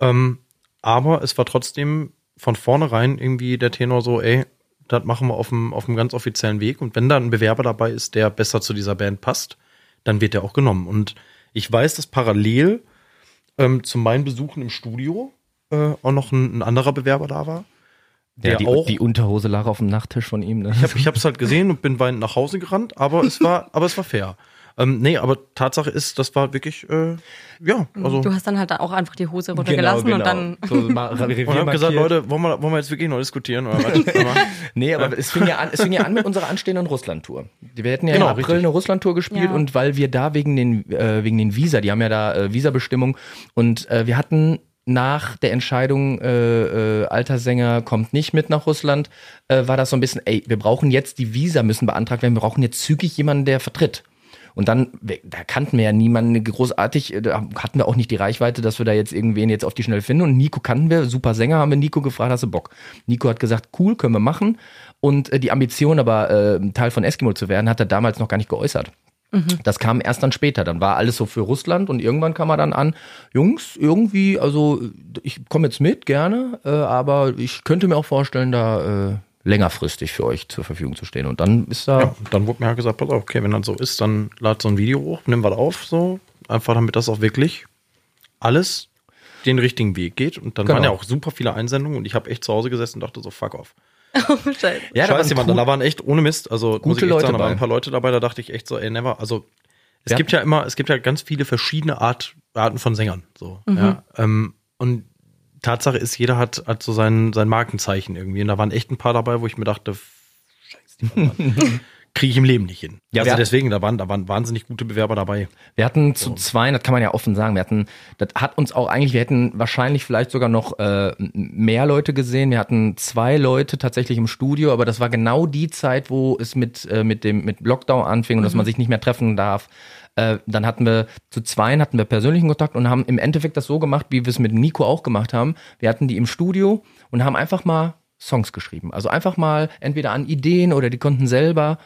S3: Ähm, aber es war trotzdem von vornherein irgendwie der Tenor so, ey, das machen wir auf dem, auf dem ganz offiziellen Weg. Und wenn da ein Bewerber dabei ist, der besser zu dieser Band passt, dann wird der auch genommen. Und ich weiß, dass parallel ähm, zu meinen Besuchen im Studio äh, auch noch ein, ein anderer Bewerber da war. Der
S4: ja, die,
S3: auch
S4: die Unterhose lag auf dem Nachttisch von ihm. Ne?
S3: ich habe hab's halt gesehen und bin weinend nach Hause gerannt, aber es war, aber es war fair. Ähm, nee, aber Tatsache ist, das war wirklich, äh, ja, also.
S2: Du hast dann halt auch einfach die Hose runtergelassen und dann.
S4: So, mal Revier
S3: Und hab gesagt. Leute, wollen wir, wollen wir jetzt wirklich noch diskutieren? Oder was? Aber-
S4: Nee, aber es fing ja an, es fing ja an mit unserer anstehenden Russland-Tour. Wir hätten ja
S3: Genau,
S4: im April
S3: richtig.
S4: eine Russland-Tour gespielt
S2: Ja.
S4: und weil wir da wegen den, äh, wegen den Visa, die haben ja da äh, Visabestimmung und äh, wir hatten nach der Entscheidung, äh, äh, alter Sänger kommt nicht mit nach Russland, äh, war das so ein bisschen, ey, wir brauchen jetzt die Visa, müssen beantragt werden, wir brauchen jetzt zügig jemanden, der vertritt. Und dann, da kannten wir ja niemanden großartig, äh, da hatten wir auch nicht die Reichweite, dass wir da jetzt irgendwen jetzt auf die Schnelle finden. Und Nico kannten wir, super Sänger, haben wir Nico gefragt, hast du Bock? Nico hat gesagt, cool, können wir machen. Und äh, die Ambition aber, äh, Teil von Eskimo zu werden, hat er damals noch gar nicht geäußert. Das kam erst dann später. Dann war alles so für Russland und irgendwann kam er dann an, Jungs, irgendwie, also ich komme jetzt mit, gerne, äh, aber ich könnte mir auch vorstellen, da äh, längerfristig für euch zur Verfügung zu stehen. Und dann ist da
S3: ja, und dann wurde mir halt gesagt, pass auf, okay, wenn das so ist, dann lad so ein Video hoch, nimm was auf, so. Einfach damit das auch wirklich alles den richtigen Weg geht. Und dann
S4: Genau.
S3: waren ja auch super viele Einsendungen und ich habe echt zu Hause gesessen und dachte so, fuck off.
S2: Oh, Scheiße.
S4: Ja, da
S3: Scheiße,
S4: waren cool-
S3: da waren echt ohne Mist, also muss
S4: Gute
S3: ich echt
S4: Leute
S3: sagen, da waren ein paar Leute dabei, da dachte ich echt so, ey, never, also es
S4: Ja.
S3: gibt ja immer, es gibt ja ganz viele verschiedene Art, Arten von Sängern, so,
S4: Mhm.
S3: ja, ähm, und Tatsache ist, jeder hat, hat so sein, sein Markenzeichen irgendwie und da waren echt ein paar dabei, wo ich mir dachte, scheiße, die kriege ich im Leben nicht hin.
S4: Ja,
S3: also deswegen, da waren, da waren wahnsinnig gute Bewerber dabei.
S4: Wir hatten zu zwei, das kann man ja offen sagen, wir hatten, das hat uns auch eigentlich, wir hätten wahrscheinlich vielleicht sogar noch äh, mehr Leute gesehen. Wir hatten zwei Leute tatsächlich im Studio, aber das war genau die Zeit, wo es mit, äh, mit dem mit Lockdown anfing und dass man sich nicht mehr treffen darf. Äh, dann hatten wir zu zweien hatten wir persönlichen Kontakt und haben im Endeffekt das so gemacht, wie wir es mit Nico auch gemacht haben. Wir hatten die im Studio und haben einfach mal Songs geschrieben. Also einfach mal entweder an Ideen oder die konnten selber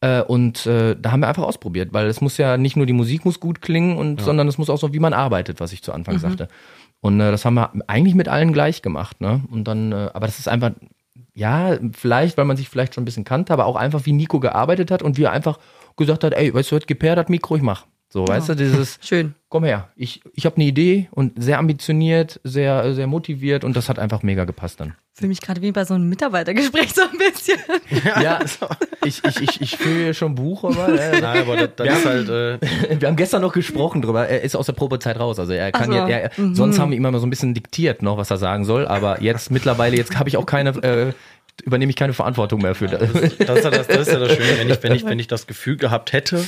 S4: äh, und äh, da haben wir einfach ausprobiert, weil es muss ja nicht nur die Musik muss gut klingen, und, sondern es muss auch so, wie man arbeitet, was ich zu Anfang sagte. Und äh, das haben wir eigentlich mit allen gleich gemacht. Ne? Und dann, äh, aber das ist einfach, ja, vielleicht, weil man sich vielleicht schon ein bisschen kannte, aber auch einfach, wie Nico gearbeitet hat und wie er einfach gesagt hat, ey, weißt du, gib her das Mikro, ich mach. So, weißt du, dieses,
S2: Schön.
S4: komm her, ich, ich habe eine Idee und sehr ambitioniert, sehr, sehr motiviert und das hat einfach mega gepasst dann.
S2: Fühle mich gerade wie bei so einem Mitarbeitergespräch so ein bisschen.
S4: Ja, ich, ich, ich, ich fühle schon Buch, aber äh,
S3: Nein, aber das, das ist halt, äh,
S4: Wir haben gestern noch gesprochen drüber. Er ist aus der Probezeit raus. Also er kann
S2: so.
S4: jetzt, er, sonst haben wir ihm immer so ein bisschen diktiert noch, was er sagen soll. Aber jetzt mittlerweile, jetzt habe ich auch keine, äh, übernehme ich keine Verantwortung mehr für das.
S3: Das ist ja das, das, ist ja das Schöne, wenn ich, wenn, ich, wenn ich das Gefühl gehabt hätte,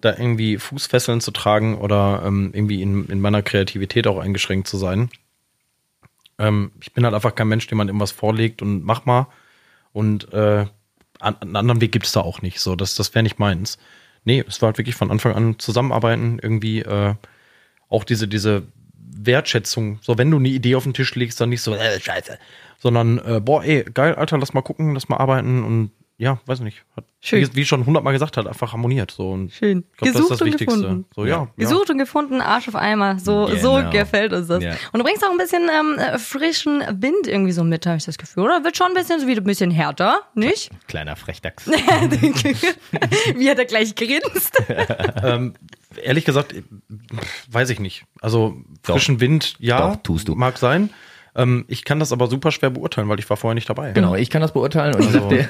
S3: da irgendwie Fußfesseln zu tragen oder ähm, irgendwie in, in meiner Kreativität auch eingeschränkt zu sein. Ähm, ich bin halt einfach kein Mensch, dem man irgendwas vorlegt und mach mal. Und äh, an, einen anderen Weg gibt es da auch nicht. So, das, das wäre nicht meins. Nee, es war halt wirklich von Anfang an zusammenarbeiten, irgendwie äh, auch diese, diese Wertschätzung. So, wenn du eine Idee auf den Tisch legst, dann nicht so, äh, scheiße. Sondern, äh, boah, ey, geil, Alter, lass mal gucken, lass mal arbeiten und ja, weiß nicht. Hat,
S2: Schön.
S3: Wie, wie schon hundertmal gesagt hat, einfach harmoniert. So. Und
S2: Schön.
S3: Ich glaube, das ist
S2: Gesucht
S3: das
S2: und
S3: Wichtigste.
S2: gefunden.
S3: So, ja. ja.
S2: Gesucht und gefunden, Arsch auf Eimer. So,
S4: Genau.
S2: so gefällt uns das.
S4: Ja.
S2: Und du bringst auch ein bisschen ähm, äh, frischen Wind irgendwie so mit, habe ich das Gefühl. Oder wird schon ein bisschen so wieder ein bisschen härter, nicht?
S4: Kleiner Frechdachs.
S2: Wie hat er gleich grinst?
S3: Ähm, ehrlich gesagt, weiß ich nicht. Also frischen Wind, ja,
S4: Doch, tust du.
S3: mag sein. Ähm, ich kann das aber super schwer beurteilen, weil ich war vorher nicht dabei.
S4: Genau, ich kann das beurteilen und ich sag dir,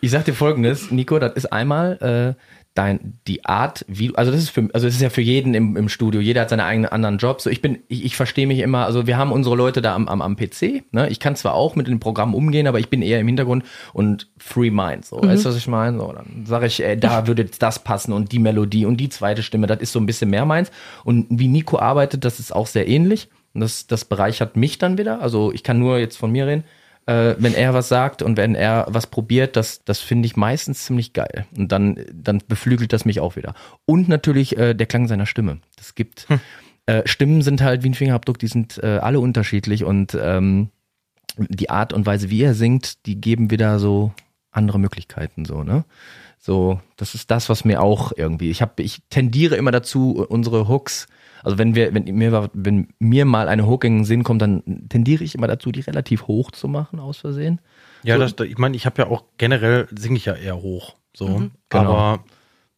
S4: ich sag dir folgendes, Nico, das ist einmal äh, dein die Art, wie also das ist für also das ist ja für jeden im, im Studio, jeder hat seine eigenen anderen Jobs. So ich bin ich, ich verstehe mich immer, also wir haben unsere Leute da am, am, am PC, ne? Ich kann zwar auch mit den Programmen umgehen, aber ich bin eher im Hintergrund und free mind, so. Weißt du, was ich meine? So, dann sage ich, ey, da würde jetzt das passen und die Melodie und die zweite Stimme, das ist so ein bisschen mehr meins und wie Nico arbeitet, das ist auch sehr ähnlich. Und das, das bereichert mich dann wieder. Also ich kann nur jetzt von mir reden äh, wenn er was sagt und wenn er was probiert, das, das finde ich meistens ziemlich geil. Und dann, dann beflügelt das mich auch wieder. Und natürlich äh, der Klang seiner Stimme. Das gibt äh, Stimmen sind halt wie ein Fingerabdruck, die sind äh, alle unterschiedlich und ähm, die Art und Weise, wie er singt, die geben wieder so andere Möglichkeiten, so, ne? So, das ist das, was mir auch irgendwie, ich habe, ich tendiere immer dazu, unsere Hooks, also wenn wir, wenn mir, wenn mir mal eine Hook in den Sinn kommt, dann tendiere ich immer dazu, die relativ hoch zu machen, aus Versehen.
S3: Ja,
S4: So.
S3: das, ich meine, ich habe ja auch generell singe ich ja eher hoch. So.
S4: genau.
S3: Aber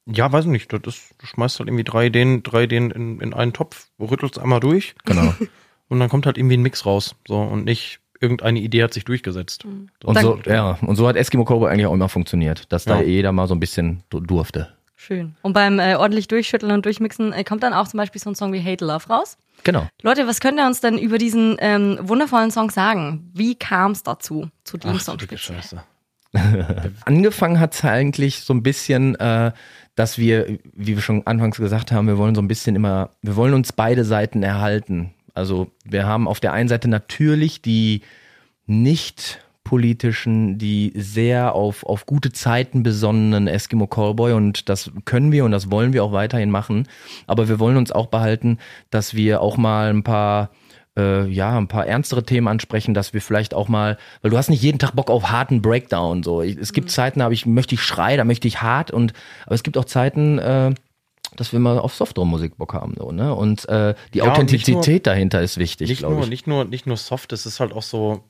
S3: ja, weiß nicht, das ist, du schmeißt halt irgendwie drei Ideen, drei Ideen in, in einen Topf, rüttelst einmal durch
S4: Genau.
S3: und dann kommt halt irgendwie ein Mix raus. So und nicht irgendeine Idee hat sich durchgesetzt. So.
S4: Und so, ja, und so hat Eskimo Cowboy eigentlich auch immer funktioniert, dass da
S3: Ja.
S4: jeder mal so ein bisschen du- durfte.
S2: Schön. Und beim äh, ordentlich durchschütteln und durchmixen äh, kommt dann auch zum Beispiel so ein Song wie Hate Love raus.
S4: Genau.
S2: Leute, was könnt ihr uns denn über diesen ähm, wundervollen Song sagen? Wie kam es dazu, zu dem
S3: Ach,
S2: Song speziell?
S3: Scheiße.
S4: Angefangen hat es eigentlich so ein bisschen, äh, dass wir, wie wir schon anfangs gesagt haben, wir wollen so ein bisschen immer, wir wollen uns beide Seiten erhalten. Also wir haben auf der einen Seite natürlich die nicht politischen, die sehr auf, auf gute Zeiten besonnenen Eskimo Callboy und das können wir und das wollen wir auch weiterhin machen. Aber wir wollen uns auch behalten, dass wir auch mal ein paar äh, ja, ein paar ernstere Themen ansprechen, dass wir vielleicht auch mal, weil du hast nicht jeden Tag Bock auf harten Breakdown. So, es gibt Zeiten, da habe ich möchte ich schrei, da möchte ich hart und aber es gibt auch Zeiten, äh, dass wir mal auf softere Musik Bock haben so, ne? Und äh, die
S3: Ja, und nicht
S4: Authentizität dahinter ist wichtig,
S3: Nicht
S4: glaube
S3: nur,
S4: ich.
S3: nicht nur, nicht nur soft, es ist halt auch so,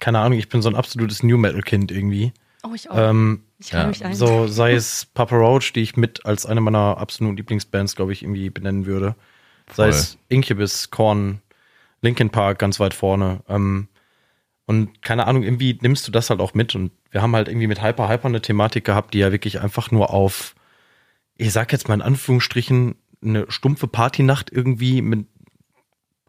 S3: keine Ahnung, ich bin so ein absolutes New Metal Kind irgendwie.
S2: Oh, ich auch.
S3: Ähm,
S2: ich kann mich ein.
S3: so sei es Papa Roach, die ich mit als eine meiner absoluten Lieblingsbands, glaube ich, irgendwie benennen würde. Sei
S4: Voll.
S3: es Incubus, Korn, Linkin Park ganz weit vorne. Ähm, und keine Ahnung, irgendwie nimmst du das halt auch mit. Und wir haben halt irgendwie mit Hyper Hyper eine Thematik gehabt, die ja wirklich einfach nur auf, ich sag jetzt mal in Anführungsstrichen, eine stumpfe Partynacht irgendwie mit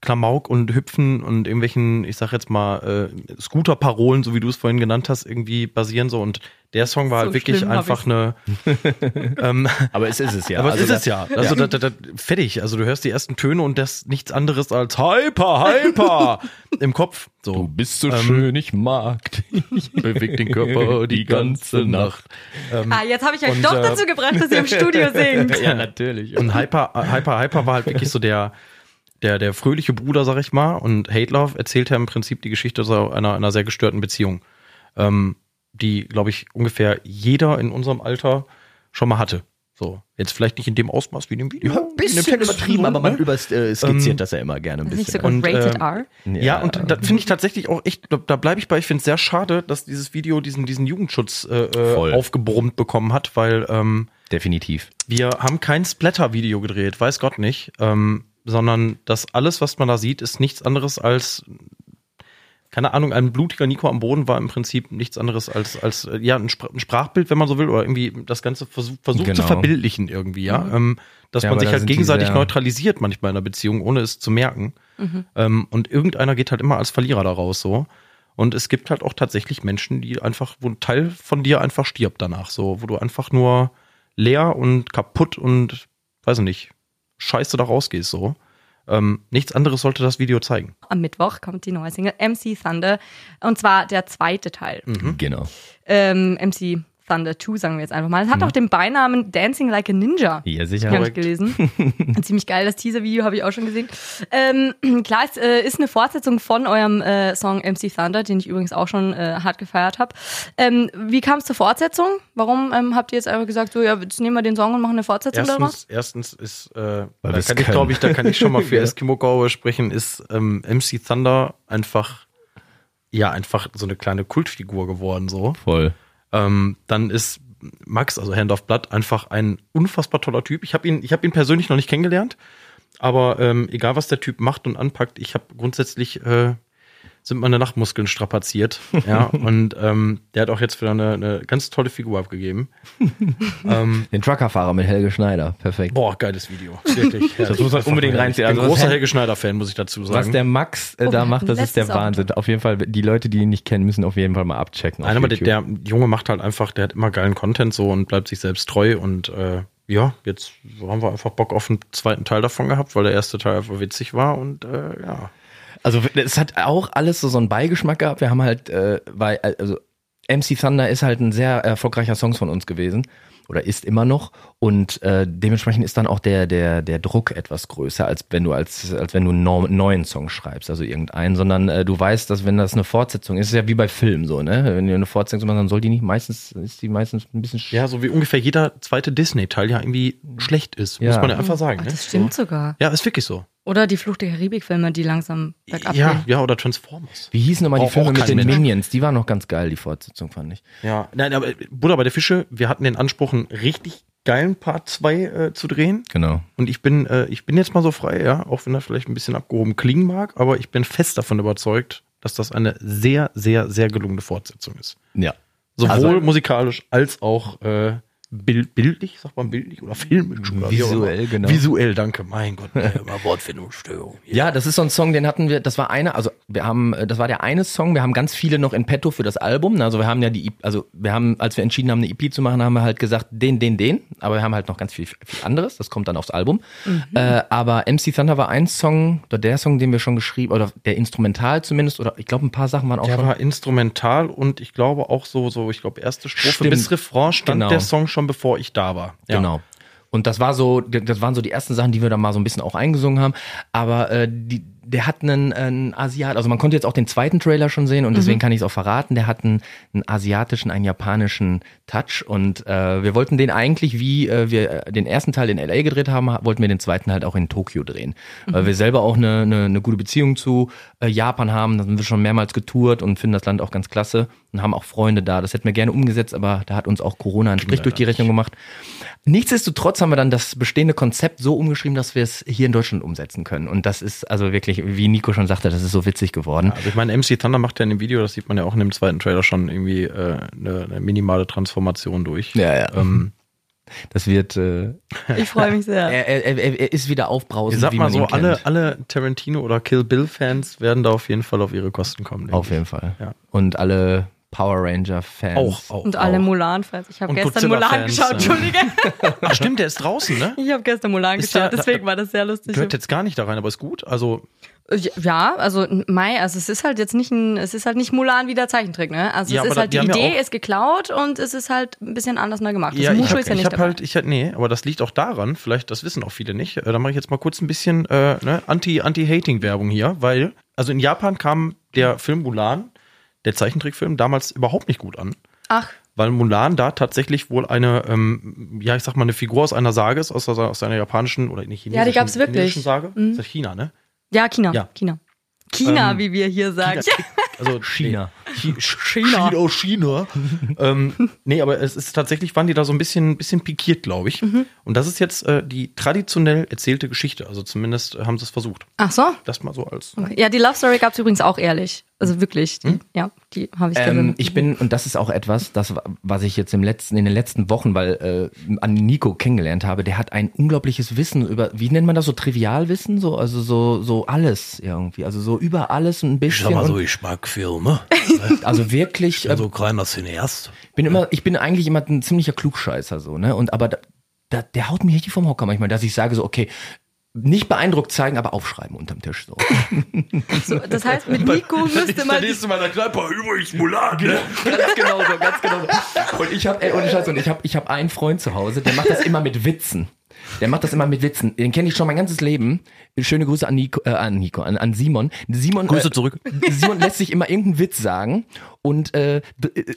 S3: Klamauk und Hüpfen und irgendwelchen, ich sag jetzt mal, äh, Scooter-Parolen, so wie du es vorhin genannt hast, irgendwie basieren so. Und der Song war
S2: So
S3: halt wirklich einfach eine. ähm,
S4: Aber es ist es ja.
S3: aber
S4: Also
S3: es ist es ja. Also Da, da, da, fertig. Also du hörst die ersten Töne und das nichts anderes als Hyper, Hyper im Kopf. So.
S4: Du bist so
S3: Ähm,
S4: schön, ich mag dich. Beweg den Körper die ganze Nacht.
S3: Ähm,
S2: ah, jetzt habe ich euch
S3: und,
S2: doch
S3: äh,
S2: dazu gebracht, dass ihr im Studio singt.
S4: Ja, natürlich.
S3: Und Hyper, Hyper, Hyper war halt wirklich so der, der, der fröhliche Bruder, sag ich mal. Und Hate Love erzählt ja im Prinzip die Geschichte so einer, einer sehr gestörten Beziehung. Ähm, die, glaube ich, ungefähr jeder in unserem Alter schon mal hatte. So. Jetzt vielleicht nicht in dem Ausmaß wie in dem Video.
S4: ein bisschen übertrieben, aber man übers, äh, skizziert
S3: Ähm,
S4: das ja immer gerne ein
S2: Ist nicht
S4: bisschen.
S2: sogar
S3: Und,
S2: Rated
S3: ähm,
S2: R?
S3: Ja, und da finde ich tatsächlich auch echt, da, da bleibe ich bei, ich finde es sehr schade, dass dieses Video diesen, diesen Jugendschutz äh, äh, aufgebrummt bekommen hat, weil ähm,
S4: Definitiv.
S3: wir haben kein Splatter-Video gedreht, weiß Gott nicht, ähm, sondern das alles, was man da sieht, ist nichts anderes als, keine Ahnung, ein blutiger Nico am Boden war im Prinzip nichts anderes als, als äh, ja, ein, Spr ein Sprachbild, wenn man so will, oder irgendwie das Ganze versuch, versucht zu
S4: Genau.
S3: verbildlichen irgendwie, ja. Ähm, dass
S4: Ja,
S3: man sich halt gegenseitig
S4: sehr-
S3: neutralisiert manchmal in einer Beziehung, ohne es zu merken. Ähm, und irgendeiner geht halt immer als Verlierer daraus so. Und es gibt halt auch tatsächlich Menschen, die einfach, wo ein Teil von dir einfach stirbt danach, so, wo du einfach nur leer und kaputt und, weiß ich nicht, scheiße da rausgehst, so. Ähm, nichts anderes sollte das Video zeigen.
S2: Am Mittwoch kommt die neue Single MC Thunder und zwar der zweite Teil.
S3: Mhm.
S4: Genau.
S2: Ähm, MC Thunder 2, sagen wir jetzt einfach mal. Es hat auch den Beinamen Dancing Like a Ninja.
S4: Ja, sicher.
S2: Habe ich gelesen. Ein ziemlich geil, das Teaser-Video habe ich auch schon gesehen. Ähm, klar, es äh, ist eine Fortsetzung von eurem äh, Song MC Thunder, den ich übrigens auch schon äh, hart gefeiert habe. Ähm, wie kam es zur Fortsetzung? Warum ähm, habt ihr jetzt einfach gesagt, so, ja, jetzt nehmen wir den Song und machen eine Fortsetzung daraus?
S3: Erstens, erstens ist, äh,
S4: Weil
S3: da kann ich glaube ich, da kann ich schon mal für
S4: Ja.
S3: Eskimo Gaue sprechen, ist ähm, MC Thunder einfach, ja, einfach so eine kleine Kultfigur geworden, so.
S4: Voll.
S3: Ähm, dann ist Max, also Hand of Blood, einfach ein unfassbar toller Typ. Ich habe ihn, habe ihn persönlich noch nicht kennengelernt, aber ähm, egal was der Typ macht und anpackt, ich habe grundsätzlich äh, sind meine Nachtmuskeln strapaziert, ja. und ähm, der hat auch jetzt wieder eine, eine ganz tolle Figur abgegeben. ähm,
S4: Den Truckerfahrer mit Helge Schneider. Perfekt.
S3: boah, geiles Video, wirklich.
S4: Das muss man unbedingt reinziehen.
S3: Ich bin
S4: Also,
S3: großer Helge Schneider-Fan, muss ich dazu sagen.
S4: Was der Max äh,
S2: Oh,
S4: da
S2: wir
S4: macht, das ist der Wahnsinn. Auf jeden Fall, die Leute, die ihn nicht kennen, müssen auf jeden Fall mal abchecken.
S3: Nein, aber der, der Junge macht halt einfach, der hat immer geilen Content so und bleibt sich selbst treu und äh, ja, jetzt haben wir einfach Bock auf einen zweiten Teil davon gehabt, weil der erste Teil einfach witzig war und äh, ja.
S4: Also es hat auch alles so, so einen Beigeschmack gehabt. Wir haben halt, äh, weil, also MC Thunder ist halt ein sehr erfolgreicher Song von uns gewesen oder ist immer noch und äh, dementsprechend ist dann auch der der der Druck etwas größer als wenn du als als wenn du einen neu- neuen Song schreibst also irgendeinen sondern äh, du weißt dass wenn das eine Fortsetzung ist ist ja wie bei Filmen so ne wenn du eine Fortsetzung machst dann soll die nicht meistens ist die meistens ein bisschen sch-
S3: Ja, so wie ungefähr jeder zweite Disney-Teil ja irgendwie schlecht ist, muss
S4: Ja.
S3: man ja einfach sagen.
S2: Ach,
S3: Ne?
S2: das stimmt sogar.
S3: Ja, ist wirklich so.
S2: Oder die Flucht der Karibik-Filme, die langsam bergab
S3: Ja,
S2: gehen.
S3: ja, oder Transformers.
S4: wie hießen nochmal die
S3: Auch-
S4: Filme
S3: auch
S4: mit den
S3: Mensch.
S4: Minions die waren noch ganz geil die Fortsetzung fand ich
S3: Ja, nein, aber Buddha bei der Fische, wir hatten den Anspruch, einen richtig geilen Part 2 äh, zu drehen.
S4: genau
S3: Und ich bin, äh, ich bin jetzt mal so frei, ja, auch wenn er vielleicht ein bisschen abgehoben klingen mag, aber ich bin fest davon überzeugt, dass das eine sehr, sehr, sehr gelungene Fortsetzung ist.
S4: ja
S3: Sowohl
S4: Also-
S3: musikalisch als auch äh, bild, bildlich, sagt man bildlich oder filmisch oder.
S4: Visuell, genau.
S3: Visuell, danke, mein Gott, immer Wortfindungsstörung.
S4: Ja, das ist so ein Song, den hatten wir, das war einer, also wir haben, das war der eine Song, wir haben ganz viele noch in petto für das Album. ne? Also wir haben ja die, also wir haben, als wir entschieden haben, eine EP zu machen, haben wir halt gesagt, den, den, den, aber wir haben halt noch ganz viel, viel anderes, das kommt dann aufs Album. Äh, aber MC Thunder war ein Song, oder der Song, den wir schon geschrieben, oder der Instrumental zumindest, oder ich glaube ein paar Sachen waren auch
S3: Der
S4: schon.
S3: war instrumental und ich glaube auch so, so, ich glaube, erste Strophe
S4: Stimmt.
S3: bis Refrain stand
S4: Genau.
S3: der Song schon bevor ich da war. Ja.
S4: Genau. Und das war so, das waren so die ersten Sachen, die wir dann mal so ein bisschen auch eingesungen haben. Aber äh, die, der hat einen, einen Asiat, also man konnte jetzt auch den zweiten Trailer schon sehen und deswegen kann ich es auch verraten. Der hat einen, einen asiatischen, einen japanischen Touch und äh, wir wollten den eigentlich, wie äh, wir äh, den ersten Teil in LA gedreht haben, wollten wir den zweiten halt auch in Tokio drehen, weil wir selber auch eine, eine, eine gute Beziehung zu äh, Japan haben. Da sind wir schon mehrmals getourt und finden das Land auch ganz klasse und haben auch Freunde da. Das hätten wir gerne umgesetzt, aber da hat uns auch Corona einen Strich durch die Rechnung gemacht. Nichtsdestotrotz haben wir dann das bestehende Konzept so umgeschrieben, dass wir es hier in Deutschland umsetzen können. Und das ist also wirklich, wie Nico schon sagte, das ist so witzig geworden.
S3: Also ich meine, MC Thunder macht ja in dem Video, das sieht man ja auch in dem zweiten Trailer schon irgendwie äh, eine, eine minimale Transformation durch.
S4: Ja, ja.
S3: Ähm,
S4: Das wird, äh,
S2: Ich freue mich sehr.
S4: er, er, er, er ist wieder
S3: ich
S4: aufbrausend,
S3: sag
S4: wie
S3: mal
S4: man
S3: so,
S4: kennt.
S3: alle, alle Tarantino oder Kill Bill Fans werden da auf jeden Fall auf ihre Kosten kommen.
S4: Auf
S3: ich.
S4: jeden Fall.
S3: Ja.
S4: Und alle Power Ranger Fans.
S3: Auch, auch.
S2: Und alle. Mulan-Fans. Ich habe gestern Mulan
S3: Godzilla-Fans,
S2: geschaut,
S3: ja.
S2: Entschuldige.
S3: Ach stimmt, der ist draußen, ne?
S2: Ich habe gestern Mulan
S3: Ist
S2: geschaut,
S3: der-
S2: deswegen war das sehr lustig.
S3: Gehört jetzt gar nicht da rein, aber ist gut. Also
S2: Ja, also Mai, also es ist halt jetzt nicht ein, es ist halt nicht Mulan wie der Zeichentrick, ne? Also
S3: Ja,
S2: es ist halt
S3: die
S2: die
S3: haben ja
S2: Idee ist geklaut und es ist halt ein bisschen anders mal gemacht. Das
S3: ja, ich
S2: Mushu
S3: hab,
S2: ist ja
S3: ich
S2: nicht
S3: hab
S2: dabei.
S3: halt, ich hab, nee, aber das liegt auch daran, vielleicht, das wissen auch viele nicht, äh, da mache ich jetzt mal kurz ein bisschen äh, ne, Anti- Anti-Hating-Werbung hier, weil, also in Japan kam der Film Mulan, der Zeichentrickfilm, damals überhaupt nicht gut an.
S2: Ach,
S3: weil Mulan da tatsächlich wohl eine, ähm, ja, ich sag mal, eine Figur aus einer Sage ist, aus, aus einer japanischen oder nicht chinesischen,
S2: Ja, die gab's wirklich.
S3: chinesischen Sage.
S2: Mhm.
S3: Das ist China, ne?
S2: Ja, China,
S3: Ja.
S2: China. China,
S3: Ähm,
S2: wie wir hier sagen.
S3: Also
S4: China.
S3: Nee, China. China, China. ähm, nee, aber es ist tatsächlich, waren die da so ein bisschen, bisschen pikiert, glaube ich.
S2: Mhm.
S3: Und das ist jetzt äh, die traditionell erzählte Geschichte. Also zumindest äh, haben sie es versucht.
S2: Ach so.
S3: Das mal so als.
S2: Okay. Ja, die Love Story gab es übrigens auch ehrlich. Also wirklich. Die, Ja, die habe ich
S4: Ähm,
S2: gesehen.
S4: ich bin, und das ist auch etwas, das, was ich jetzt im letzten, in den letzten Wochen, weil äh, an Nico kennengelernt habe, der hat ein unglaubliches Wissen über, wie nennt man das so, Trivialwissen? So, also so, so alles irgendwie. Also so über alles ein bisschen. und,
S1: ich mag Filme.
S4: also wirklich, äh,
S1: so ein kleiner Cineast.
S4: bin immer, ich bin eigentlich immer ein ziemlicher Klugscheißer so, ne? Und aber da, da, der haut mich richtig vom Hocker manchmal, dass ich sage so, okay, nicht beeindruckt zeigen, aber aufschreiben unterm Tisch so.
S2: So, das heißt, mit Nico müsste man.
S3: du mal in der Kneipe, übrigens Mulan, ne?
S4: ganz genau so, ganz genau so. Und ich habe, ey, ohne Scheiß, und ich habe, ich habe einen Freund zu Hause, der macht das immer mit Witzen. Der macht das immer mit Witzen. Den kenne ich schon mein ganzes Leben. Schöne Grüße an Nico, äh, an Nico, an, an Simon. Simon
S3: Grüße
S4: äh,
S3: zurück.
S4: Simon lässt sich immer irgendeinen Witz sagen und äh, äh,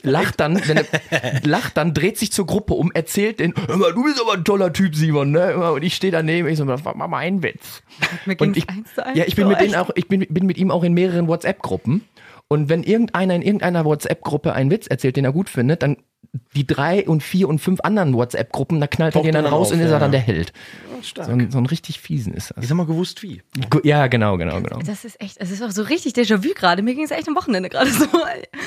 S4: lacht dann, wenn er lacht dann, dreht sich zur Gruppe um, erzählt den, hör mal, du bist aber ein toller Typ, Simon, ne? Und ich stehe daneben, ich so, war mal mein Witz.
S2: Mir
S4: Und ich,
S2: eins zu eins
S4: ja, ich bin
S2: so,
S4: mit denen auch, ich bin, bin mit ihm auch in mehreren WhatsApp-Gruppen. Und wenn irgendeiner in irgendeiner WhatsApp-Gruppe einen Witz erzählt, den er gut findet, dann die drei und vier und fünf anderen WhatsApp-Gruppen, da knallt er den dann
S3: dann
S4: raus
S3: auf,
S4: und ist
S3: ja,
S4: er dann
S3: ja.
S4: der Held.
S3: Stark.
S4: So ein, so ein richtig fiesen ist das.
S3: Ich sag mal gewusst wie.
S4: Ja, genau, genau, genau.
S2: Das ist echt, es ist auch so richtig Déjà-vu gerade. Mir ging es echt am Wochenende gerade so.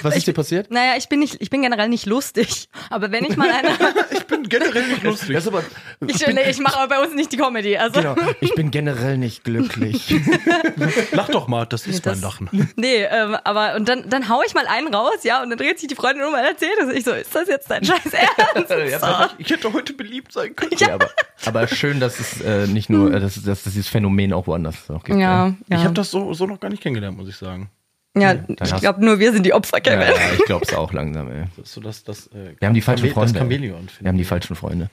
S4: Was
S2: ich,
S4: ist dir passiert?
S2: Naja, ich bin nicht, ich bin generell nicht lustig. Aber wenn ich mal eine,
S3: Ich bin generell nicht lustig.
S4: Das ist aber,
S2: ich, nee, ich mache aber bei uns nicht die Comedy. Also,
S4: genau, ich bin generell nicht glücklich.
S3: Lach doch mal, das ist
S2: das-
S3: mein Lachen.
S2: nee, ähm, aber und dann, dann hau ich mal einen raus, ja, und dann dreht sich die Freundin um und erzählt es. Ich so, ist das jetzt dein Scheiß Ernst? so.
S3: Ich hätte heute beliebt sein können.
S4: ja, aber, aber schön, dass es äh, nicht nur, äh, dass, dass es dieses Phänomen auch woanders auch gibt.
S2: Ja, ja.
S3: Ich habe das so, so noch gar nicht kennengelernt, muss ich sagen.
S2: ja,
S4: hast-
S2: ich glaube, nur wir sind die Opfer,
S4: Ja,
S2: Kevin.
S4: ja, ich glaub's auch langsam, ey.
S3: Das so das, das, äh,
S4: Wir haben die falschen
S3: Chame-
S4: Freunde.
S3: Das.
S4: Wir haben die falschen Freunde.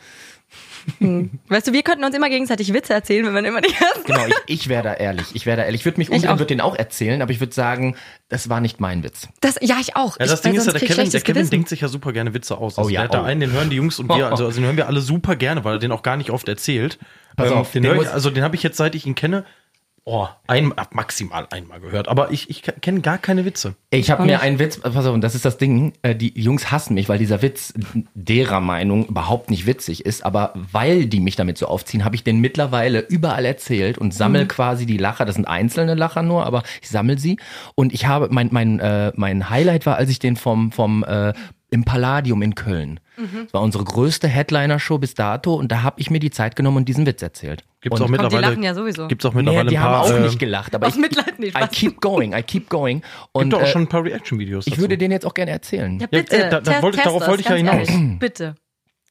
S2: Weißt du, wir könnten uns immer gegenseitig Witze erzählen, wenn man immer die ersten.
S4: Genau, ich, ich wäre da ehrlich. Ich wäre da ehrlich. Ich würde mich
S2: Ich
S4: umdrehen, würde den auch erzählen, aber ich würde sagen, das war nicht mein Witz.
S2: Das, ja, ich auch.
S3: Ja, das
S2: ich,
S3: Ding ist ja, der Kevin, der Kevin denkt sich ja super gerne Witze aus. Also
S4: Oh ja,
S3: der hat da
S4: oh.
S3: einen, den hören die Jungs und wir, also, also den hören wir alle super gerne, weil er den auch gar nicht oft erzählt.
S4: Pass auf,
S3: den
S4: den
S3: ich, also den habe ich jetzt, seit ich ihn kenne, oh, ein, maximal einmal gehört. Aber ich, ich kenne gar keine Witze.
S4: Ich habe mir einen Witz, pass auf, und das ist das Ding, äh, die Jungs hassen mich, weil dieser Witz derer Meinung überhaupt nicht witzig ist, aber weil die mich damit so aufziehen, habe ich den mittlerweile überall erzählt und sammel quasi die Lacher, das sind einzelne Lacher nur, aber ich sammel sie. Und ich habe, mein, mein, äh, mein Highlight war, als ich den vom, vom äh, im Palladium in Köln. Das war unsere größte Headliner-Show bis dato und da habe ich mir die Zeit genommen und diesen Witz erzählt.
S3: Gibt's
S4: Und-
S3: auch
S2: Komm, die
S3: mittlerweile.
S2: lachen ja sowieso.
S3: Gibt's auch
S4: Nee,
S3: mittlerweile
S4: die
S3: ein paar.
S4: haben auch
S3: äh,
S4: nicht gelacht, aber ich,
S2: Mitleid nicht,
S4: I keep going, I keep going. Und
S3: Gibt auch
S4: äh,
S3: schon ein paar Reaction-Videos.
S4: ich würde den jetzt auch gerne erzählen.
S2: Ja, bitte.
S3: Ja, da- da
S2: test-
S3: wollte-
S2: test
S3: darauf wollte ich ja hinaus.
S2: ehrlich. Bitte.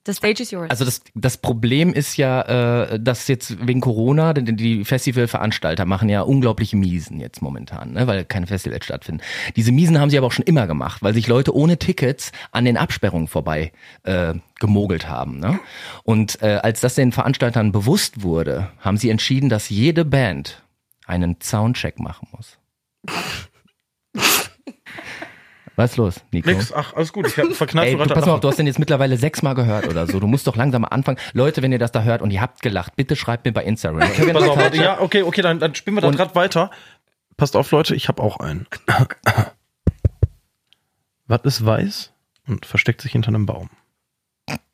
S2: The stage is yours.
S4: Also das, das Problem ist ja, äh, dass jetzt wegen Corona, denn die Festivalveranstalter machen ja unglaubliche Miesen jetzt momentan, ne, weil keine Festivals stattfinden. Diese Miesen haben sie aber auch schon immer gemacht, weil sich Leute ohne Tickets an den Absperrungen vorbei äh, gemogelt haben. Ne? Und äh, als das den Veranstaltern bewusst wurde, haben sie entschieden, dass jede Band einen Soundcheck machen muss. Was ist los, Nico?
S3: Nix, ach, alles gut. Ich hab verknallt
S4: Ey, du, pass mal auf, du hast den jetzt mittlerweile sechsmal gehört oder so. Du musst doch langsam mal anfangen. Leute, wenn ihr das da hört und ihr habt gelacht, bitte schreibt mir bei Instagram.
S3: Pass auf, warte, ja, okay, okay, dann, dann spielen wir da gerade weiter. Passt auf, Leute, ich habe auch einen. Was ist weiß und versteckt sich hinter einem Baum?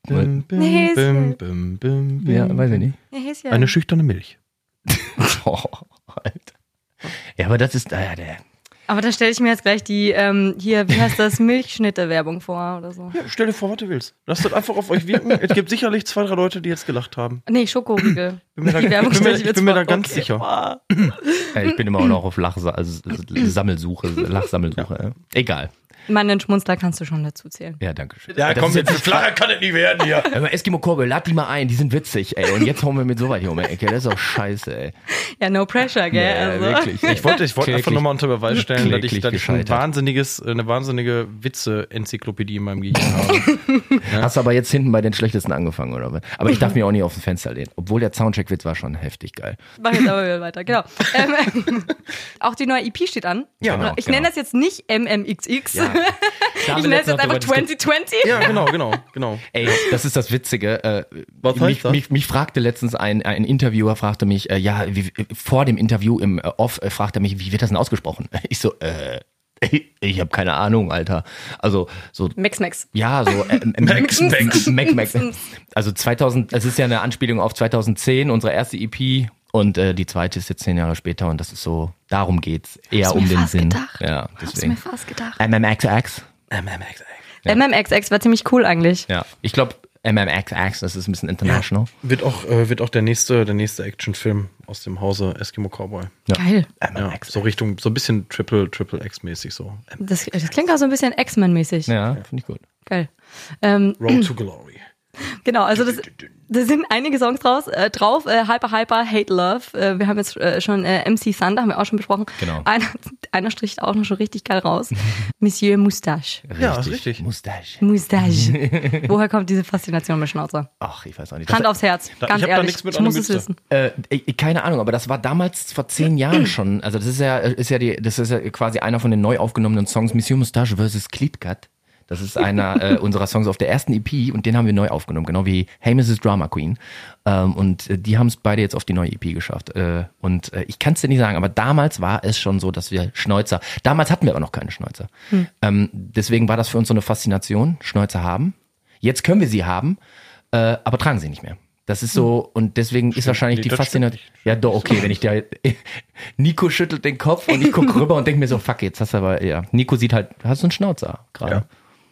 S3: Bim, bim,
S2: Nee,
S3: bim,
S2: ja-
S3: bim, bim, bim.
S4: Ja, weiß ich nicht.
S3: Eine schüchterne Milch.
S4: Oh, Alter. Ja, aber das ist, ah, der,
S2: Aber da stelle ich mir jetzt gleich die, ähm, hier, wie heißt das, Milchschnitte-Werbung vor oder so.
S3: Ja, stell dir vor, was du willst. Lasst das einfach auf euch wirken. es gibt sicherlich zwei, drei Leute, die jetzt gelacht haben.
S2: Nee, Schokoriegel.
S3: Bin mir da-
S2: die Werbung
S3: ich bin mir-
S2: stelle ich jetzt
S3: bin mir da ganz
S2: Okay.
S3: sicher.
S4: Ja, ich bin immer auch noch auf Lachsa also Sammelsuche, Lachsammelsuche. Ja. Egal.
S2: Meinen Schmunzler kannst du schon dazu zählen.
S4: Ja, danke schön.
S3: Ja,
S4: das
S3: komm, jetzt flacher kann es nicht werden hier.
S4: aber Eskimo Kurbel, lad die mal ein, die sind witzig, ey. Und jetzt hauen wir mit so weit hier um die Ecke. Das ist auch scheiße, ey.
S2: Ja, no pressure, gell?
S4: Ja,
S2: also.
S4: wirklich.
S3: Ich wollte, ich wollte einfach nochmal unter Beweis stellen, dass ich, dass ich ein wahnsinniges, eine wahnsinnige Witze-Enzyklopädie in meinem Gehirn habe.
S4: Hast aber jetzt hinten bei den schlechtesten angefangen, oder was? Aber ich darf mir auch nicht auf dem Fenster lehnen. Obwohl der Soundcheck-Witz war schon heftig geil.
S2: Mach jetzt aber wieder weiter, genau. Ähm, auch die neue EP steht an.
S4: Ja, genau,
S2: ich
S4: genau.
S2: nenne das jetzt nicht MMXX.
S4: Ja.
S2: Ich nenne es jetzt einfach
S4: drüber diskutiert.
S2: 2020.
S3: ja, genau, genau, genau.
S4: Ey, das ist das Witzige. Äh,
S3: Was heißt
S4: mich,
S3: das?
S4: mich, mich fragte letztens ein, ein Interviewer, fragte mich, äh, ja, wie, vor dem Interview im äh, Off, äh, fragte er mich, wie wird das denn ausgesprochen? Ich so, äh, ich, ich habe keine Ahnung, Alter. Also so
S2: Max Max.
S4: ja, so äh,
S3: Max, Max.
S4: Mac, Mac. Also 2000, es ist ja eine Anspielung auf 2010, unsere erste EP und äh, die zweite ist jetzt zehn Jahre später und das ist so, darum geht's eher
S2: Hab's
S4: um
S2: mir
S4: den
S2: fast
S4: Sinn.
S2: gedacht.
S4: Ja,
S2: Hab's mir
S4: deswegen.
S2: fast gedacht.
S4: MMXX.
S2: MMXX war ziemlich cool eigentlich.
S4: Ja, ich glaube MMXX, das ist ein bisschen international.
S3: Wird auch, äh, wird auch der nächste, der nächste Actionfilm aus dem Hause Eskimo Cowboy.
S2: Geil.
S3: Ja, so Richtung, so ein bisschen Triple, Triple X-mäßig so.
S2: Das, das klingt auch so ein bisschen X-Men-mäßig.
S4: Ja, finde ich gut.
S2: Geil. Ähm,
S3: Road to Glory.
S2: Genau, also das, da sind einige Songs draus, äh, drauf. Äh, Hyper Hyper, Hate Love. Äh, wir haben jetzt äh, schon äh, MC Thunder, haben wir auch schon besprochen.
S4: Genau.
S2: Einer, einer stricht auch noch schon richtig geil raus. Monsieur Moustache.
S3: Ja, ist richtig.
S4: Mustache.
S2: Moustache. Woher kommt diese Faszination mit Schnauzer?
S4: Ach, ich weiß auch nicht.
S2: Hand aufs Herz,
S3: Da-
S2: ganz
S3: ich hab da
S2: ehrlich.
S3: nichts mit
S2: ich muss es wissen.
S4: Äh, keine Ahnung, aber das war damals vor zehn Jahren schon. Also das ist ja, ist ja die, das ist ja quasi einer von den neu aufgenommenen Songs Monsieur Moustache vs. Klitkat. Das ist einer äh, unserer Songs auf der ersten EP und den haben wir neu aufgenommen, genau wie Hey Mrs. Drama Queen. Ähm, und äh, die haben es beide jetzt auf die neue EP geschafft. Äh, und äh, ich kann es dir nicht sagen, aber damals war es schon so, dass wir Schnäuzer, damals hatten wir aber noch keine Schnäuzer. Ähm, deswegen war das für uns so eine Faszination, Schnäuzer haben. Jetzt können wir sie haben, äh, aber tragen sie nicht mehr. Das ist so, und deswegen ist wahrscheinlich
S3: nee,
S4: die
S3: stimmt
S4: Faszination. Ja, doch, okay, wenn ich da. Nico schüttelt den Kopf und ich gucke rüber und denke mir so, fuck, jetzt hast du aber, ja. Nico sieht halt, hast du einen Schnauzer gerade
S3: Ja.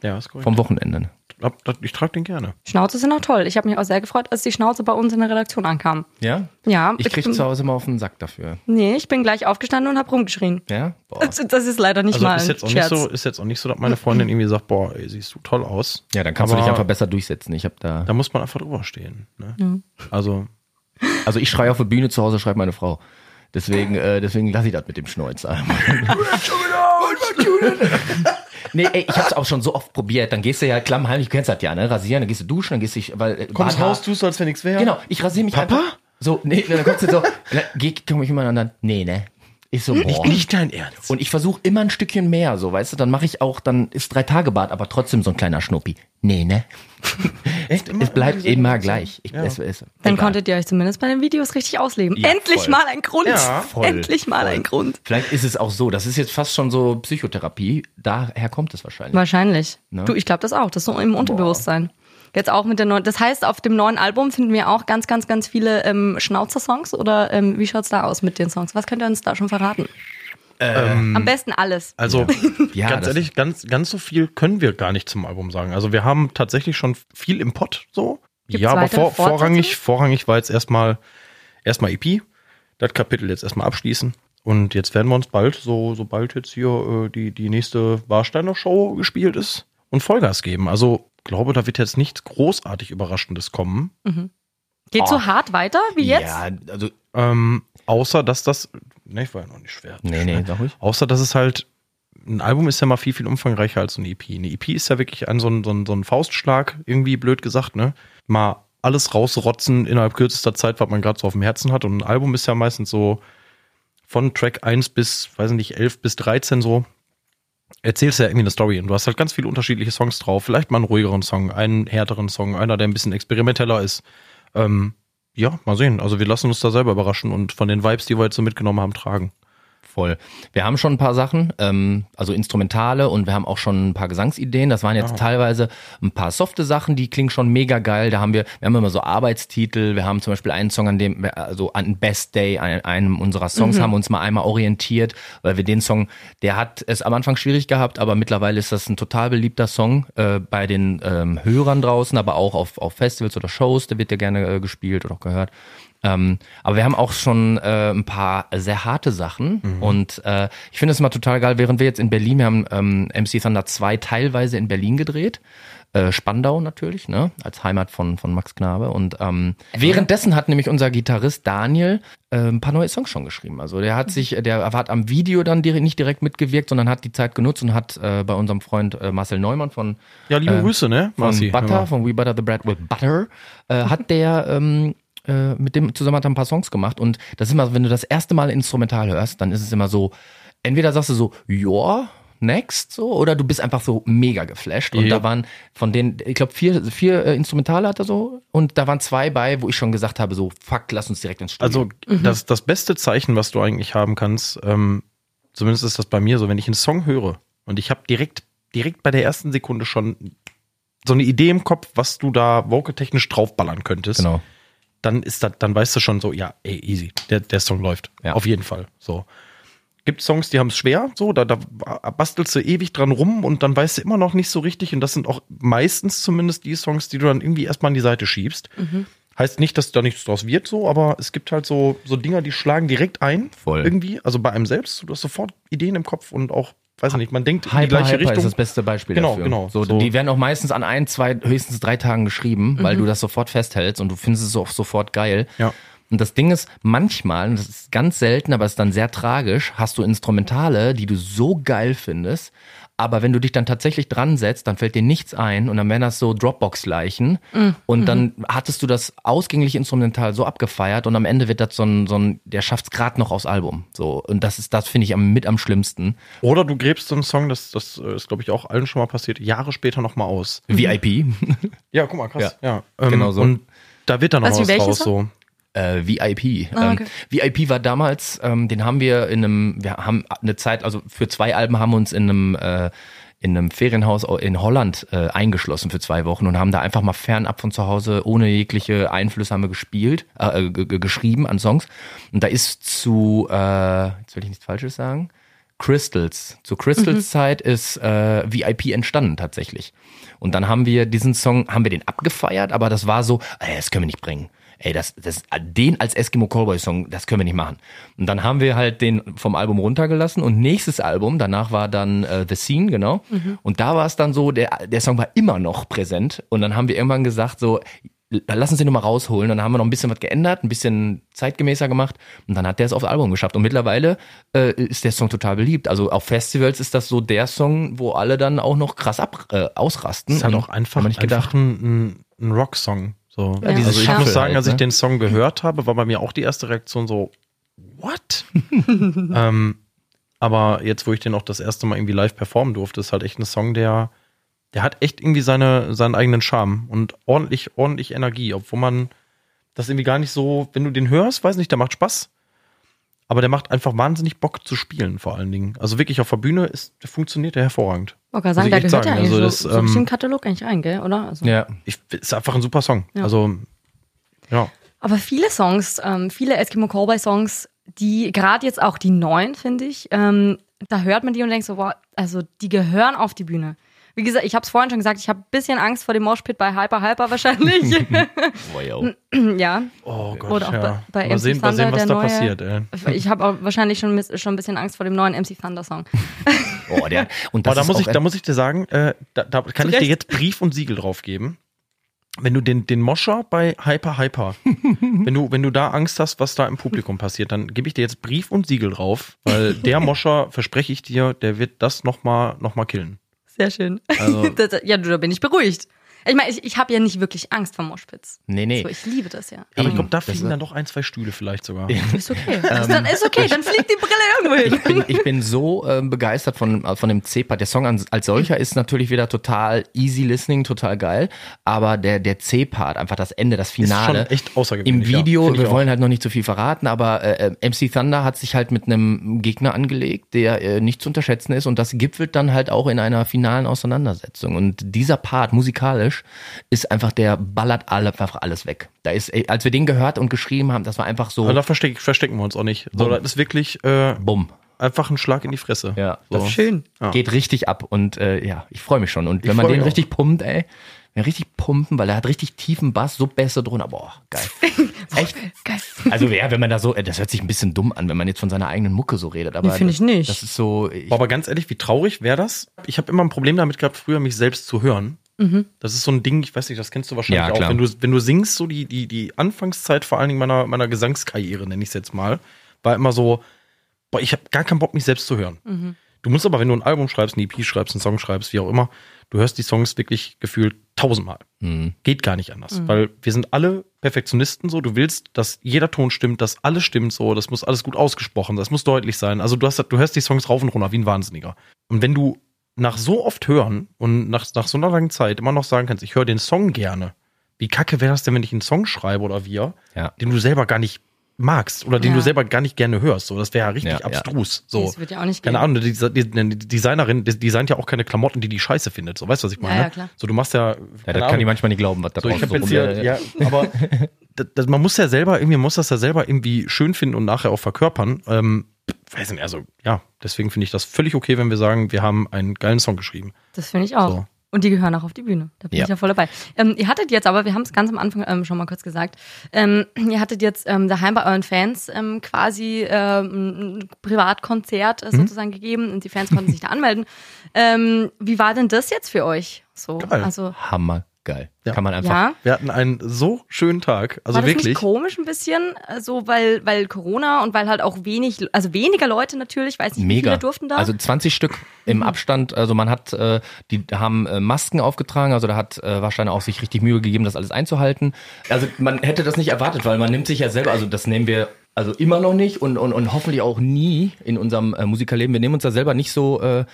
S3: Ja, ist korrekt.
S4: vom Wochenende.
S3: Das- Ich trage den gerne.
S2: Schnauze sind auch toll. Ich habe mich auch sehr gefreut, als die Schnauze bei uns in der Redaktion ankam.
S4: Ja?
S2: Ja,
S4: Ich krieg
S2: bin-
S4: zu Hause immer auf den Sack dafür.
S2: Nee, ich bin gleich aufgestanden und habe rumgeschrien.
S4: Ja? Boah.
S2: Das, das ist leider nicht
S3: Also
S2: mal
S3: ist jetzt, auch nicht so, ist jetzt auch nicht so, dass meine Freundin irgendwie sagt, boah, ey, siehst du toll aus.
S4: Ja, dann kannst
S3: Aber
S4: du dich einfach besser durchsetzen. Ich hab da.
S3: Da muss man einfach drüber stehen. Ne? Also,
S4: Also ich schreie auf der Bühne, zu Hause schreit meine Frau. Deswegen, äh, deswegen lasse ich das mit dem Schnäuzer. nee, ey, ich hab's auch schon so oft probiert. Dann gehst du ja klammheimlich, du kennst das ja, ne? Rasieren, dann gehst du duschen, dann gehst du, weil, äh,
S3: kommst
S4: Bart-
S3: raus, tust so, als wenn nichts wäre.
S4: Genau, ich rasiere mich
S3: Papa?
S4: einfach. So, nee, dann kommst du so, geh, komm ich immer und dann, nee, ne? Ich so, boah.
S3: Nicht dein Ernst.
S4: Und ich versuche immer ein Stückchen mehr, so, weißt du, dann mache ich auch, dann ist drei Tage Bad, aber trotzdem so ein kleiner Schnuppi. Nee, ne?
S3: Echt
S4: Es bleibt immer gleich. Ich, es, es,
S2: Dann
S4: egal.
S2: konntet ihr euch zumindest bei den Videos richtig ausleben.
S4: Ja,
S2: Endlich
S4: voll.
S2: mal ein Grund.
S3: Ja,
S4: voll,
S2: Endlich mal
S4: voll.
S2: ein Grund.
S4: Vielleicht ist es auch so, das ist jetzt fast schon so Psychotherapie, daher kommt es wahrscheinlich.
S2: Wahrscheinlich.
S4: Ne?
S2: Du, ich glaube das auch. Das ist so im Unterbewusstsein. Jetzt auch mit der neuen. Das heißt, auf dem neuen Album finden wir auch ganz, ganz, ganz viele ähm, Schnauzer-Songs oder ähm, wie schaut's da aus mit den Songs? Was könnt ihr uns da schon verraten? Am besten alles.
S3: Also,
S4: Ja,
S3: ganz ehrlich, ganz, ganz so viel können wir gar nicht zum Album sagen. Also, wir haben tatsächlich schon viel im Pott, so.
S2: Gibt's
S3: ja, aber vor, vorrangig, vorrangig war jetzt erstmal, erstmal EP. Das Kapitel jetzt erstmal abschließen. Und jetzt werden wir uns bald, so, sobald jetzt hier äh, die, die nächste Warsteiner Show gespielt ist, und Vollgas geben. Also, glaube, da wird jetzt nichts großartig Überraschendes kommen.
S2: Geht
S3: Oh.
S2: so hart weiter wie jetzt?
S4: Ja, also,
S3: Ähm, außer, dass das, ne, ich war ja noch nicht schwer.
S4: nee, nee, sag ruhig.
S3: Außer, dass es halt, ein Album ist ja mal viel, viel umfangreicher als eine EP. Eine EP ist ja wirklich ein, so, ein, so, ein, so ein Faustschlag, irgendwie blöd gesagt, ne? Mal alles rausrotzen innerhalb kürzester Zeit, was man gerade so auf dem Herzen hat. Und ein Album ist ja meistens so von Track 1 bis, weiß ich nicht, 11 bis 13 so. Erzählst ja irgendwie eine Story und du hast halt ganz viele unterschiedliche Songs drauf. Vielleicht mal einen ruhigeren Song, einen härteren Song, einer, der ein bisschen experimenteller ist. Ähm, ja, mal sehen. Also wir lassen uns da selber überraschen und von den Vibes, die wir jetzt so mitgenommen haben, tragen.
S4: Voll. Wir haben schon ein paar Sachen, ähm, also Instrumentale und wir haben auch schon ein paar Gesangsideen. Das waren jetzt teilweise ein paar softe Sachen, die klingen schon mega geil. Da haben wir, wir haben immer so Arbeitstitel. Wir haben zum Beispiel einen Song, an dem, wir- also an Best Day, an einem unserer Songs, haben wir uns mal einmal orientiert, weil wir den Song, der hat es am Anfang schwierig gehabt, aber mittlerweile ist das ein total beliebter Song äh, bei den ähm, Hörern draußen, aber auch auf, auf Festivals oder Shows, der wird ja gerne äh, gespielt oder auch gehört. Ähm, aber wir haben auch schon äh, ein paar sehr harte Sachen und äh, ich finde es immer total geil, während wir jetzt in Berlin, wir haben ähm, MC Thunder 2 teilweise in Berlin gedreht, äh, Spandau natürlich, ne, als Heimat von, von Max Knabe und ähm, währenddessen hat nämlich unser Gitarrist Daniel äh, ein paar neue Songs schon geschrieben. Also der hat sich, der hat am Video dann direkt, nicht direkt mitgewirkt, sondern hat die Zeit genutzt und hat äh, bei unserem Freund äh, Marcel Neumann von
S3: Ja, liebe
S4: Äh,
S3: Grüße, ne?
S4: von
S3: Marci? Hör
S4: Butter, von We Butter the Bread with Butter, äh, hat der ähm, äh, mit dem zusammen hat er ein paar Songs gemacht und das ist immer, wenn du das erste Mal instrumental hörst, dann ist es immer so, entweder sagst du so, ja, next, so, oder du bist einfach so mega geflasht. Und
S3: Ja.
S4: da waren von den, ich glaube, vier, vier äh, Instrumentale hat er so und da waren zwei bei, wo ich schon gesagt habe, so, fuck, lass uns direkt ins Studio.
S3: Also das, das beste Zeichen, was du eigentlich haben kannst, ähm, zumindest ist das bei mir so, wenn ich einen Song höre und ich habe direkt, direkt bei der ersten Sekunde schon so eine Idee im Kopf, was du da vocaltechnisch draufballern könntest,
S4: genau.
S3: Dann ist das, dann weißt du schon so, ja, ey, easy, der, der Song läuft.
S4: Ja.
S3: Auf jeden Fall. So. Gibt Songs, die haben es schwer, so, da, da bastelst du ewig dran rum und dann weißt du immer noch nicht so richtig. Und das sind auch meistens zumindest die Songs, die du dann irgendwie erstmal an die Seite schiebst. Heißt nicht, dass da nichts draus wird, so, aber es gibt halt so, so Dinger, die schlagen direkt ein.
S4: Voll.
S3: Irgendwie, also bei einem selbst. Du hast sofort Ideen im Kopf und auch weiß ich nicht, man denkt in die
S4: Hyper,
S3: gleiche
S4: Hyper
S3: Richtung.
S4: ist das beste Beispiel
S3: Genau,
S4: dafür.
S3: genau.
S4: So,
S3: So.
S4: Die werden auch meistens an ein, zwei, höchstens drei Tagen geschrieben, weil du das sofort festhältst und du findest es auch sofort geil.
S3: Ja.
S4: Und das Ding ist, manchmal, und das ist ganz selten, aber es ist dann sehr tragisch, hast du Instrumentale, die du so geil findest, aber wenn du dich dann tatsächlich dran setzt, dann fällt dir nichts ein und dann wären das so Dropbox-Leichen und dann hattest du das ausgängliche Instrumental so abgefeiert und am Ende wird das so ein, so ein der schafft's gerade noch aufs Album. So und das ist, das finde ich am, mit am schlimmsten.
S3: Oder du gräbst so einen Song, das, das äh, ist, glaube ich, auch allen schon mal passiert, Jahre später nochmal aus.
S4: VIP.
S3: Ja, guck mal, krass. Ja, ähm,
S4: genau so.
S3: Und da wird dann noch was
S2: welches
S3: raus. So.
S4: Äh, VIP.
S2: Ah, okay.
S4: ähm, VIP war damals, ähm, den haben wir in einem, wir haben eine Zeit, also für zwei Alben haben wir uns in einem äh, in einem Ferienhaus in Holland äh, eingeschlossen für zwei Wochen und haben da einfach mal fernab von zu Hause ohne jegliche Einflüsse haben wir gespielt, äh, g- geschrieben an Songs. Und da ist zu, äh, jetzt will ich nichts Falsches sagen, Crystals. Zu Crystals Zeit ist äh, VIP entstanden tatsächlich. Und dann haben wir diesen Song, haben wir den abgefeiert, aber das war so, ey, das können wir nicht bringen. Ey, das, das, den als Eskimo Callboy Song, das können wir nicht machen. Und dann haben wir halt den vom Album runtergelassen und nächstes Album, danach war dann äh, The Scene, genau. Und da war es dann so, der, der Song war immer noch präsent. Und dann haben wir irgendwann gesagt, so, lass uns den nochmal rausholen. Und dann haben wir noch ein bisschen was geändert, ein bisschen zeitgemäßer gemacht. Und dann hat der es aufs Album geschafft. Und mittlerweile äh, ist der Song total beliebt. Also auf Festivals ist das so der Song, wo alle dann auch noch krass ab, äh, ausrasten.
S3: ist halt auch einfach,
S4: nicht
S3: einfach
S4: gedacht.
S3: ein, ein, ein Rock-Song. So.
S2: Ja,
S3: also ich muss sagen,
S4: halt,
S3: als ich
S4: ne?
S3: den Song gehört habe, war bei mir auch die erste Reaktion so, what? ähm, aber jetzt, wo ich den auch das erste Mal irgendwie live performen durfte, ist halt echt ein Song, der, der hat echt irgendwie seine, seinen eigenen Charme und ordentlich, ordentlich Energie, obwohl man das irgendwie gar nicht so, wenn du den hörst, weiß nicht, der macht Spaß. Aber der macht einfach wahnsinnig Bock zu spielen, vor allen Dingen. Also wirklich auf der Bühne ist, der funktioniert der hervorragend.
S2: Wollte sagen, da gehört
S3: sagen.
S2: ja eigentlich
S3: Also
S2: so,
S3: das,
S2: so ein bisschen
S3: ähm,
S2: Katalog eigentlich rein, gell, oder? Also.
S4: Ja.
S3: Ich, ist einfach ein super Song.
S2: Ja.
S3: Also, ja.
S2: Aber viele Songs, ähm, viele Eskimo Callboy Songs, die, gerade jetzt auch die neuen, finde ich, ähm, da hört man die und denkt so, wow, also die gehören auf die Bühne. Wie gesagt, ich habe es vorhin schon gesagt, ich habe ein bisschen Angst vor dem Moshpit bei Hyper Hyper wahrscheinlich. Ja,
S3: Oh Gott,
S2: Oder auch
S3: ja.
S2: bei- bei
S3: mal,
S2: MC
S3: sehen, mal
S2: Thunder,
S3: sehen, was
S2: der
S3: da
S2: neue-
S3: passiert, ey.
S2: ich habe auch wahrscheinlich schon, schon ein bisschen Angst vor dem neuen MC Thunder Song.
S4: Oh, der, und
S3: Aber
S4: das
S3: da
S4: ist
S3: muss, ich, da muss ich dir sagen, äh, da, da kann
S2: Zu
S3: ich dir jetzt Brief und Siegel drauf geben. Wenn du den, den Moscher bei Hyper Hyper, wenn du, wenn du da Angst hast, was da im Publikum passiert, dann gebe ich dir jetzt Brief und Siegel drauf, weil der Moscher, verspreche ich dir, der wird das nochmal noch mal killen.
S2: Sehr schön.
S3: Also-
S2: das, ja, da bin ich beruhigt. Ich meine, ich, ich habe ja nicht wirklich Angst vor Moshpits.
S4: Nee, nee.
S2: So, ich liebe das ja.
S3: Aber ich glaube, da fliegen
S4: ist-
S3: dann doch ein, zwei Stühle vielleicht sogar.
S2: Ist okay. ist, dann ist okay, dann fliegt die Brille irgendwo hin.
S4: ich bin, ich bin so ähm, begeistert von, von dem C-Part. Der Song an, als solcher ist natürlich wieder total easy listening, total geil. Aber der, der C-Part, einfach das Ende, das
S3: Ist
S4: Finale.
S3: schon echt außergewöhnlich.
S4: Im Video,
S3: ja,
S4: wir
S3: auch.
S4: wollen halt noch nicht zu viel verraten, aber äh, äh, MC Thunder hat sich halt mit einem Gegner angelegt, der äh, nicht zu unterschätzen ist und das gipfelt dann halt auch in einer finalen Auseinandersetzung. Und dieser Part musikalisch ist einfach, der ballert alle, einfach alles weg. Da ist, ey, als wir den gehört und geschrieben haben, das war einfach so,
S3: Aber da versteck, verstecken wir uns auch nicht. So, das ist wirklich äh,
S4: bumm.
S3: einfach ein Schlag in die Fresse.
S4: Ja,
S3: so.
S4: das
S2: Schön.
S3: Ja.
S4: geht richtig ab und äh, ja, ich freue mich schon. Und
S3: Ich
S4: wenn man
S3: freu
S4: den richtig pumpt, ey, wenn richtig pumpen, weil er hat richtig tiefen Bass, so Bässe drunter, boah, geil. Echt?
S2: Geil.
S4: Also ja, wenn man da so, äh, das hört sich ein bisschen dumm an, wenn man jetzt von seiner eigenen Mucke so redet, aber
S2: Nee, find ich
S4: das,
S2: nicht.
S4: Das ist so, ich,
S3: Boah, aber ganz ehrlich, wie traurig wäre das? Ich habe immer ein Problem damit gehabt, früher mich selbst zu hören. Das ist so ein Ding, ich weiß nicht, das kennst du wahrscheinlich
S4: Ja,
S3: auch. Wenn du, wenn du singst, so die, die, die Anfangszeit vor allen Dingen meiner, meiner Gesangskarriere, nenne ich es jetzt mal, war immer so, boah, ich habe gar keinen Bock, mich selbst zu hören. Du musst aber, wenn du ein Album schreibst, ein EP schreibst, einen Song schreibst, wie auch immer, du hörst die Songs wirklich gefühlt tausendmal. Geht gar nicht anders, weil wir sind alle Perfektionisten so. Du willst, dass jeder Ton stimmt, dass alles stimmt so. Das muss alles gut ausgesprochen, das muss deutlich sein. Also du hast, du hörst die Songs rauf und runter wie ein Wahnsinniger. Und wenn du nach so oft hören und nach, nach so einer langen Zeit immer noch sagen kannst, ich höre den Song gerne. Wie kacke wäre das denn, wenn ich einen Song schreibe oder wir,
S4: Ja.
S3: den du selber gar nicht magst oder den
S2: Ja.
S3: du selber gar nicht gerne hörst. So, das wäre ja richtig
S4: Ja, ja.
S3: abstrus. So.
S2: Das wird ja auch nicht
S3: Keine
S2: gehen.
S3: Ahnung, die, die, die Designerin die designt ja auch keine Klamotten, die die scheiße findet. So, weißt du, was ich meine?
S2: ja, klar.
S3: So, du machst ja.
S4: ja,
S3: keine
S4: das kann
S3: Ahnung.
S4: die manchmal nicht glauben, was da
S3: So, ich habe
S4: so
S3: jetzt hier, ja, aber das, das, man muss ja selber, irgendwie man muss das ja selber irgendwie schön finden und nachher auch verkörpern. Ähm, weiß nicht, also ja, deswegen finde ich das völlig okay, wenn wir sagen, wir haben einen geilen Song geschrieben.
S2: Das finde ich auch.
S3: So.
S2: Und die gehören auch auf die Bühne. Da bin
S4: Ja.
S2: ich ja voll dabei. Ähm, ihr hattet jetzt aber, wir haben es ganz am Anfang ähm, schon mal kurz gesagt, ähm, ihr hattet jetzt ähm, daheim bei euren Fans ähm, quasi ähm, ein Privatkonzert
S3: Mhm.
S2: äh, sozusagen gegeben und die Fans konnten sich da anmelden. Ähm, wie war denn das jetzt für euch? So,
S3: Geil.
S2: also
S4: Hammergeil.
S3: Ja.
S4: Kann man einfach.
S2: ja.
S3: Wir hatten einen so schönen Tag. Also
S2: war das
S3: wirklich.
S2: nicht komisch ein bisschen, so weil weil Corona und weil halt auch wenig, also weniger Leute natürlich, weiß nicht, wie
S4: Mega.
S2: viele durften da.
S4: Also 20 Stück im Abstand. Also man hat, äh, die haben äh, Masken aufgetragen. Also da hat äh, Warsteiner auch sich richtig Mühe gegeben, das alles einzuhalten. Also man hätte das nicht erwartet, weil man nimmt sich ja selber, also das nehmen wir also immer noch nicht und, und, und hoffentlich auch nie in unserem äh, Musikerleben. Wir nehmen uns da selber nicht so äh,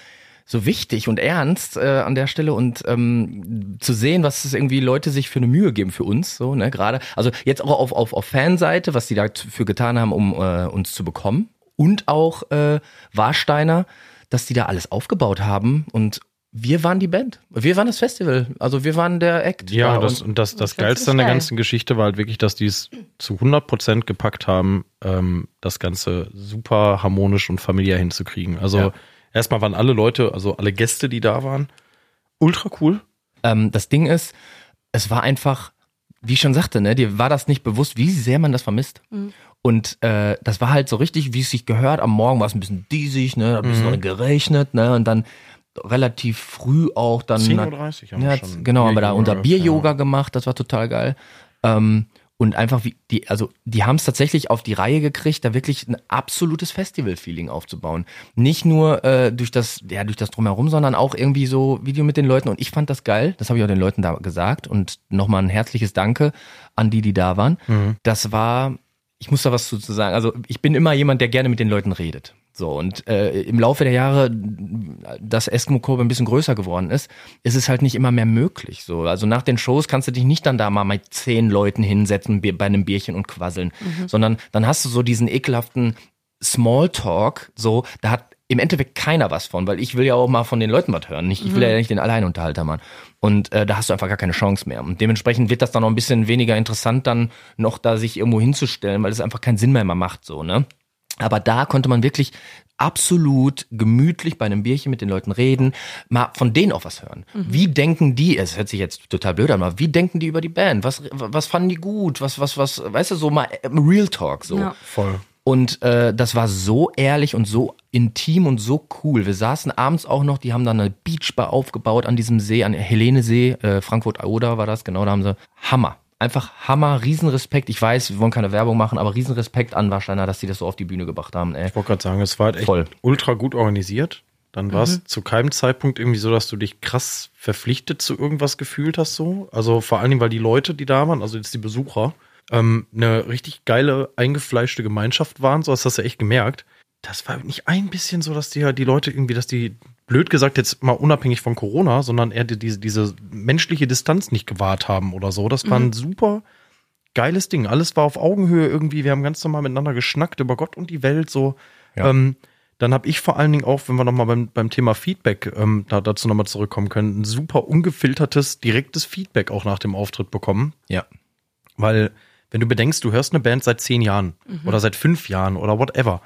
S4: so wichtig und ernst äh, an der Stelle und ähm, zu sehen, was es irgendwie Leute sich für eine Mühe geben für uns, so ne gerade. Also jetzt auch auf auf auf Fanseite, was die dafür getan haben, um äh, uns zu bekommen und auch äh, Warsteiner, dass die da alles aufgebaut haben und wir waren die Band, wir waren das Festival, also wir waren der Act.
S3: Ja, das,
S4: und
S3: das, das
S2: Das
S3: Geilste an der ganzen Geschichte war halt wirklich, dass die es zu 100% gepackt haben, ähm, das Ganze super harmonisch und familiär hinzukriegen. Also
S4: Ja.
S3: Erstmal waren alle Leute, also alle Gäste, die da waren, ultra cool.
S4: Ähm, das Ding ist, es war einfach, wie ich schon sagte, ne, dir war das nicht bewusst, wie sehr man das vermisst. Und äh, das war halt so richtig, wie es sich gehört. Am Morgen war es ein bisschen diesig, ne, ein bisschen geregnet, ne, und dann relativ früh auch dann.
S3: 10.30 Uhr haben wir
S4: ja,
S3: schon
S4: genau, haben wir da unser Bier-Yoga
S3: ja.
S4: gemacht, das war total geil. Ähm, und einfach wie die, also die haben es tatsächlich auf die Reihe gekriegt, da wirklich ein absolutes Festival-Feeling aufzubauen. Nicht nur äh, durch das, ja, durch das drumherum, sondern auch irgendwie so Video mit den Leuten. Und ich fand das geil. Das habe ich auch den Leuten da gesagt. Und nochmal ein herzliches Danke an die, die da waren. Das war, ich muss da was zu sagen. Also ich bin immer jemand, der gerne mit den Leuten redet. So, und äh, im Laufe der Jahre, dass Eskimo Kurve ein bisschen größer geworden ist, ist es halt nicht immer mehr möglich. So, also nach den Shows kannst du dich nicht dann da mal mit zehn Leuten hinsetzen bei einem Bierchen und quasseln, sondern dann hast du so diesen ekelhaften Smalltalk, so, da hat im Endeffekt keiner was von, weil ich will ja auch mal von den Leuten was hören. Nicht, ich will ja nicht den Alleinunterhalter machen. Und äh, da hast du einfach gar keine Chance mehr. Und dementsprechend wird das dann noch ein bisschen weniger interessant, dann noch da sich irgendwo hinzustellen, weil es einfach keinen Sinn mehr immer macht, so, ne? Aber da konnte man wirklich absolut gemütlich bei einem Bierchen mit den Leuten reden, mal von denen auch was hören. Wie denken die, es hört sich jetzt total blöd an, aber wie denken die über die Band? Was, was fanden die gut? Was, was, was, weißt du, so mal äh, Real Talk so.
S2: Ja.
S3: Voll.
S4: Und äh, das war so ehrlich und so intim und so cool. Wir saßen abends auch noch, die haben dann eine Beachbar aufgebaut an diesem See, an Helene-See, äh, Frankfurt-Oder war das, genau, da haben sie Hammer. Einfach Hammer, Riesenrespekt. Ich weiß, wir wollen keine Werbung machen, aber Riesenrespekt an Warsteiner, dass die das so auf die Bühne gebracht haben. Ey.
S3: Ich wollte gerade sagen, es war halt echt
S4: Voll.
S3: ultra gut organisiert. Dann war es zu keinem Zeitpunkt irgendwie so, dass du dich krass verpflichtet zu irgendwas gefühlt hast so. Also vor allen Dingen, weil die Leute, die da waren, also jetzt die Besucher, ähm, eine richtig geile, eingefleischte Gemeinschaft waren. So das hast du echt gemerkt. Das war nicht ein bisschen so, dass die halt die Leute irgendwie, dass die, blöd gesagt, jetzt mal unabhängig von Corona, sondern eher die, diese, diese menschliche Distanz nicht gewahrt haben oder so. Das war ein super geiles Ding. Alles war auf Augenhöhe irgendwie. Wir haben ganz normal miteinander geschnackt über Gott und die Welt so.
S4: Ja.
S3: Ähm, dann habe ich vor allen Dingen auch, wenn wir nochmal beim, beim Thema Feedback ähm, da, dazu nochmal zurückkommen können, ein super ungefiltertes, direktes Feedback auch nach dem Auftritt bekommen.
S4: Ja.
S3: Weil, wenn du bedenkst, du hörst eine Band seit zehn Jahren oder seit fünf Jahren oder whatever,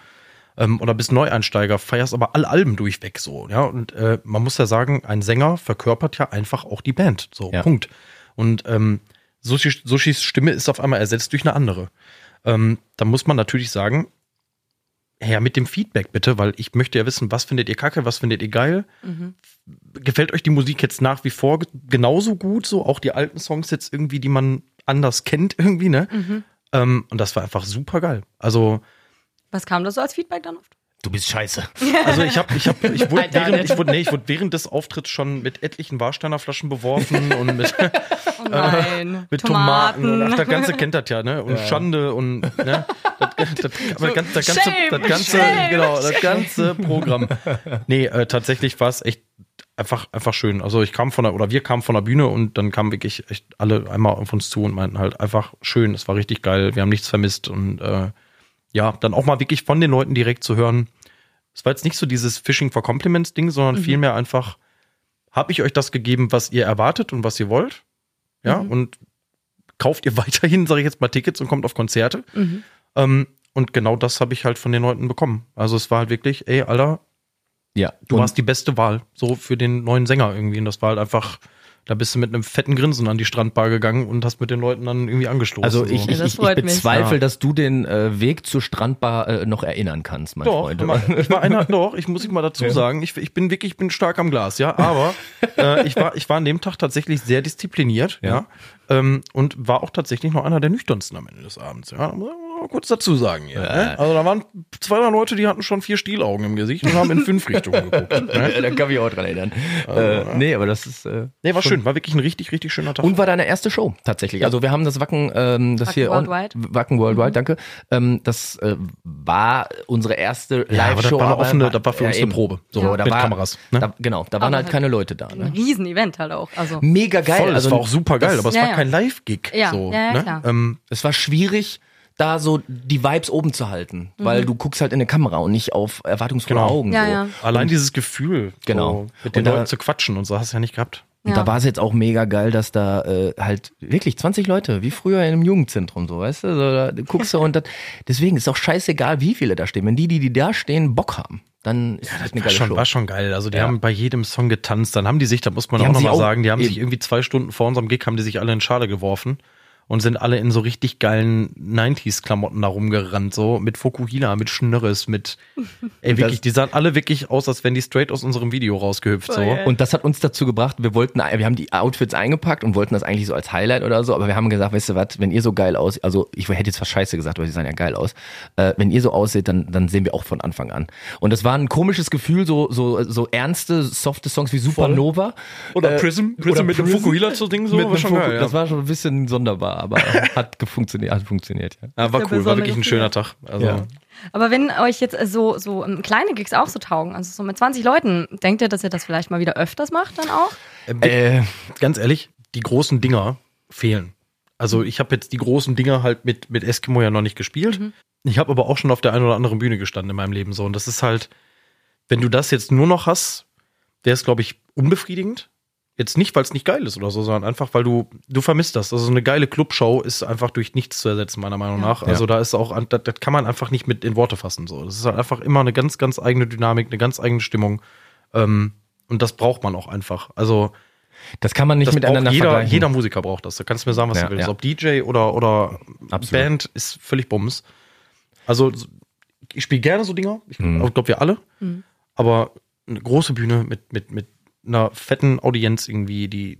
S3: ähm, oder bist Neueinsteiger, feierst aber alle Alben durchweg so, ja. Und äh, man muss ja sagen, ein Sänger verkörpert ja einfach auch die Band. So,
S4: Ja.
S3: Punkt. Und ähm, Sushi, Sushis Stimme ist auf einmal ersetzt durch eine andere. Ähm, da muss man natürlich sagen, her mit dem Feedback bitte, weil ich möchte ja wissen, was findet ihr kacke, was findet ihr geil? Gefällt euch die Musik jetzt nach wie vor ge- genauso gut, so auch die alten Songs jetzt irgendwie, die man anders kennt irgendwie, ne? Ähm, und das war einfach super geil. Also,
S2: Was kam da so als Feedback dann oft?
S4: Du bist scheiße.
S3: also ich habe, ich habe, ich wurde während, ich wurde, nee, ich wurde während des Auftritts schon mit etlichen Warsteiner Flaschen beworfen und mit,
S2: Oh nein.
S3: mit Tomaten. und ach, das Ganze kennt das ja, ne? Und Schande und ne? Das, das, aber ganz, das ganze,
S2: Shame,
S3: das ganze,
S2: shame,
S3: genau, das ganze Programm. Nee, äh, tatsächlich war es echt einfach, einfach schön. Also ich kam von der, oder wir kamen von der Bühne und dann kamen wirklich echt alle einmal auf uns zu und meinten halt einfach schön, es war richtig geil, wir haben nichts vermisst und äh, ja, dann auch mal wirklich von den Leuten direkt zu hören. Es war jetzt nicht so dieses Fishing for Compliments Ding, sondern vielmehr einfach, habe ich euch das gegeben, was ihr erwartet und was ihr wollt? Ja, und kauft ihr weiterhin, sage ich jetzt mal, Tickets und kommt auf Konzerte. Ähm, und genau das habe ich halt von den Leuten bekommen. Also es war halt wirklich, ey, Alter,
S4: Ja.
S3: Du warst die beste Wahl, so für den neuen Sänger irgendwie. Und das war halt einfach, da bist du mit einem fetten Grinsen an die Strandbar gegangen und hast mit den Leuten dann irgendwie angestoßen.
S4: Also
S3: so.
S4: ich, ich,
S2: Ja, das
S4: ich, ich
S2: mich.
S4: bezweifle,
S3: Ja.
S4: dass du den äh, Weg zur Strandbar äh, noch erinnern kannst, mein
S3: Doch,
S4: Freund.
S3: mal, ich war einer, doch, ich muss ich mal dazu sagen, ich, ich bin wirklich, ich bin stark am Glas, ja, aber äh, ich war, ich war an dem Tag tatsächlich sehr diszipliniert, ja, ähm, und war auch tatsächlich noch einer der nüchternsten am Ende des Abends, ja, muss ich mal kurz dazu sagen, ja, ne? Also da waren zwei, drei Leute, die hatten schon vier Stielaugen im Gesicht und haben in fünf Richtungen geguckt. Ne?
S4: Da kann ich auch dran erinnern. äh, nee, aber das ist. Äh,
S3: Nee, war schön, war wirklich ein richtig, richtig schöner Tag.
S4: und war deine erste Show tatsächlich. Also wir haben das Wacken, ähm, das
S2: Wacken
S4: hier on-
S2: Worldwide.
S4: Wacken Worldwide, danke. Ähm, das äh, war unsere erste
S3: ja, aber das
S4: Live-Show.
S3: war eine offene, das war für
S4: ja,
S3: uns
S4: eben.
S3: eine Probe, so mit
S4: war,
S3: Kameras. Ne?
S4: Da, genau, da waren
S2: Aber
S4: halt
S2: halt
S4: keine Leute da.
S2: Ein
S4: Ne?
S2: Riesenevent halt auch. Also
S4: Mega geil.
S3: Voll,
S4: also
S3: das war auch super geil,
S4: das-
S3: aber es war. Kein Live-Gig.
S2: Ja,
S3: so,
S2: ja, ja,
S3: ne? Ähm,
S4: Es war schwierig, da so die Vibes oben zu halten, weil
S2: Mhm.
S4: du guckst halt in eine Kamera und nicht auf erwartungsvolle
S3: Genau.
S4: Augen.
S2: Ja,
S4: so.
S2: ja.
S3: Allein dieses Gefühl,
S4: Genau.
S3: so mit den
S4: Und da-
S3: Leuten zu quatschen und so hast du ja nicht gehabt.
S4: Und
S2: Ja.
S4: da war es jetzt auch mega geil, dass da äh, halt wirklich 20 Leute, wie früher in einem Jugendzentrum, so, weißt du? So, da guckst du und das, deswegen ist auch scheißegal, wie viele da stehen. Wenn die, die, die da stehen, Bock haben, dann ist das eine
S3: War
S4: geile
S3: schon,
S4: Show.
S3: war schon geil. Also die
S4: Ja.
S3: haben bei jedem Song getanzt. Dann haben die sich, da muss man
S4: Die
S3: auch nochmal
S4: sich
S3: sagen, die haben sich
S4: eben.
S3: irgendwie zwei Stunden vor unserem Gig, haben die sich alle in Schale geworfen und sind alle in so richtig geilen 90s-Klamotten da rumgerannt, so mit Fokuhila, mit Schnörres, mit, ey, wirklich, die sahen alle wirklich aus, als wären die straight aus unserem Video rausgehüpft, so.
S2: geil.
S4: Und das hat uns dazu gebracht, wir wollten, wir haben die Outfits eingepackt und wollten das eigentlich so als Highlight oder so, aber wir haben gesagt, weißt du was, wenn ihr so geil aussieht, also ich hätte jetzt was Scheiße gesagt, aber sie sahen ja geil aus, äh, wenn ihr so aussieht, dann, dann sehen wir auch von Anfang an. Und das war ein komisches Gefühl, so, so, so ernste, softe Songs wie Supernova.
S3: Oder
S4: Äh,
S3: Prism, Prism
S4: oder
S3: mit dem
S4: Prism.
S3: Fukuhila zu Ding, so,
S4: Mit
S3: war
S4: Foku-
S3: geil, ja.
S4: Das war schon ein bisschen sonderbar, aber hat funktioniert, hat funktioniert, ja.
S3: Ja, war cool, war wirklich ein schöner Tag. Also,
S4: Ja.
S2: Aber wenn euch jetzt so, so ähm, kleine Gigs auch so taugen, also so mit 20 Leuten, denkt ihr, dass ihr das vielleicht mal wieder öfters macht dann auch?
S4: Äh,
S3: ganz ehrlich, die großen Dinger fehlen. Also ich habe jetzt die großen Dinger halt mit, mit Eskimo ja noch nicht gespielt. Ich habe aber auch schon auf der einen oder anderen Bühne gestanden in meinem Leben so. Und das ist halt, wenn du das jetzt nur noch hast, wäre es, glaube ich, unbefriedigend. Jetzt nicht, weil es nicht geil ist oder so, sondern einfach, weil du, du vermisst das. Also eine geile Clubshow ist einfach durch nichts zu ersetzen, meiner Meinung nach. Also da ist auch, das, das kann man einfach nicht mit in Worte fassen. So. Das ist halt einfach immer eine ganz, ganz eigene Dynamik, eine ganz eigene Stimmung. Ähm, und das braucht man auch einfach. Also
S4: das kann man nicht miteinander
S3: jeder,
S4: vergleichen.
S3: jeder Musiker braucht das. Da kannst du mir sagen, was
S4: Ja,
S3: du willst.
S4: ja.
S3: Ob DJ oder, oder
S4: Absolut.
S3: Band ist völlig Bums. Also ich spiele gerne so Dinger. Ich
S4: Mhm.
S3: glaube, wir alle. Aber eine große Bühne mit, mit, mit einer fetten Audienz irgendwie, die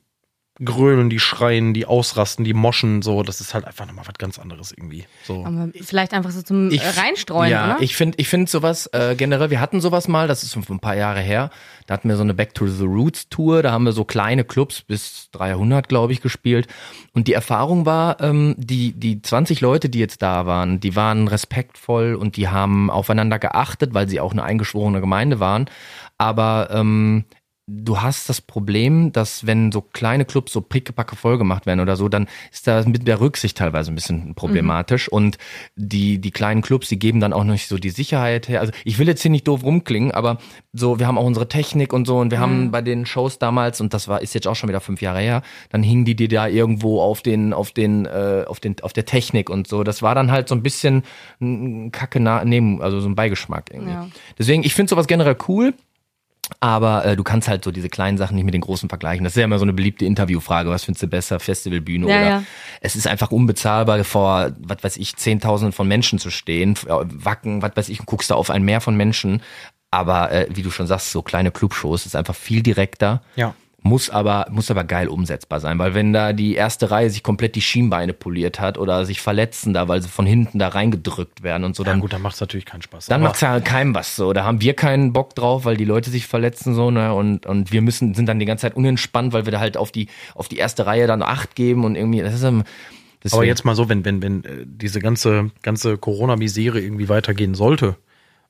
S3: grölen, die schreien, die ausrasten, die moschen, so, das ist halt einfach nochmal was ganz anderes irgendwie. So.
S2: Aber vielleicht einfach so zum
S4: Ich-
S2: Reinstreuen,
S4: ja,
S2: oder?
S4: ich finde ich find sowas äh, generell, wir hatten sowas mal, das ist schon ein paar Jahre her, da hatten wir so eine Back to the Roots Tour, da haben wir so kleine Clubs bis 300, glaube ich, gespielt und die Erfahrung war, ähm, die, die 20 Leute, die jetzt da waren, die waren respektvoll und die haben aufeinander geachtet, weil sie auch eine eingeschworene Gemeinde waren, aber ähm, du hast das Problem, dass wenn so kleine Clubs so pickepacke voll gemacht werden oder so, dann ist das mit der Rücksicht teilweise ein bisschen problematisch und die, die kleinen Clubs, die geben dann auch nicht so die Sicherheit her. Also ich will jetzt hier nicht doof rumklingen, aber so, wir haben auch unsere Technik und so und wir haben bei den Shows damals, und das war, ist jetzt auch schon wieder fünf Jahre her, dann hingen die dir da irgendwo auf den, auf den, äh, auf den, auf der Technik und so. Das war dann halt so ein bisschen ein Kacke neben, also so ein Beigeschmack irgendwie.
S2: Ja.
S4: Deswegen, ich finde sowas generell cool. Aber äh, du kannst halt so diese kleinen Sachen nicht mit den großen vergleichen. Das ist ja immer so eine beliebte Interviewfrage. Was findest du besser, Festivalbühne
S2: Ja,
S4: oder?
S2: ja.
S4: Es ist einfach unbezahlbar, vor, was weiß ich, Zehntausenden von Menschen zu stehen, äh, wacken, was weiß ich, und guckst da auf ein Meer von Menschen. Aber äh, wie du schon sagst, so kleine Clubshows ist einfach viel direkter.
S3: Ja.
S4: Muss aber, muss aber geil umsetzbar sein, weil wenn da die erste Reihe sich komplett die Schienbeine poliert hat oder sich verletzen da, weil sie von hinten da reingedrückt werden und so,
S3: Ja
S4: dann
S3: gut, dann macht es natürlich keinen Spaß.
S4: dann
S3: Aber-
S4: macht's ja keinem was so. Da haben wir keinen Bock drauf, weil die Leute sich verletzen so, ne? Und, und wir müssen, sind dann die ganze Zeit unentspannt, weil wir da halt auf die, auf die erste Reihe dann Acht geben und irgendwie, das ist deswegen-
S3: Aber jetzt mal so, wenn, wenn, wenn äh, diese ganze, ganze Corona-Misere irgendwie weitergehen sollte,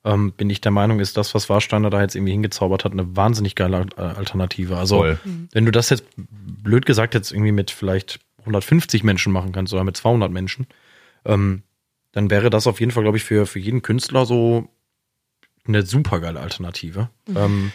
S3: ähm, bin ich der Meinung, ist das, was Warsteiner da jetzt irgendwie hingezaubert hat, eine wahnsinnig geile äh, Alternative. Also,
S4: Voll.
S3: wenn du das jetzt, blöd gesagt, jetzt irgendwie mit vielleicht 150 Menschen machen kannst oder mit 200 Menschen, ähm, dann wäre das auf jeden Fall, glaube ich, für, für jeden Künstler so eine super geile Alternative. Ähm,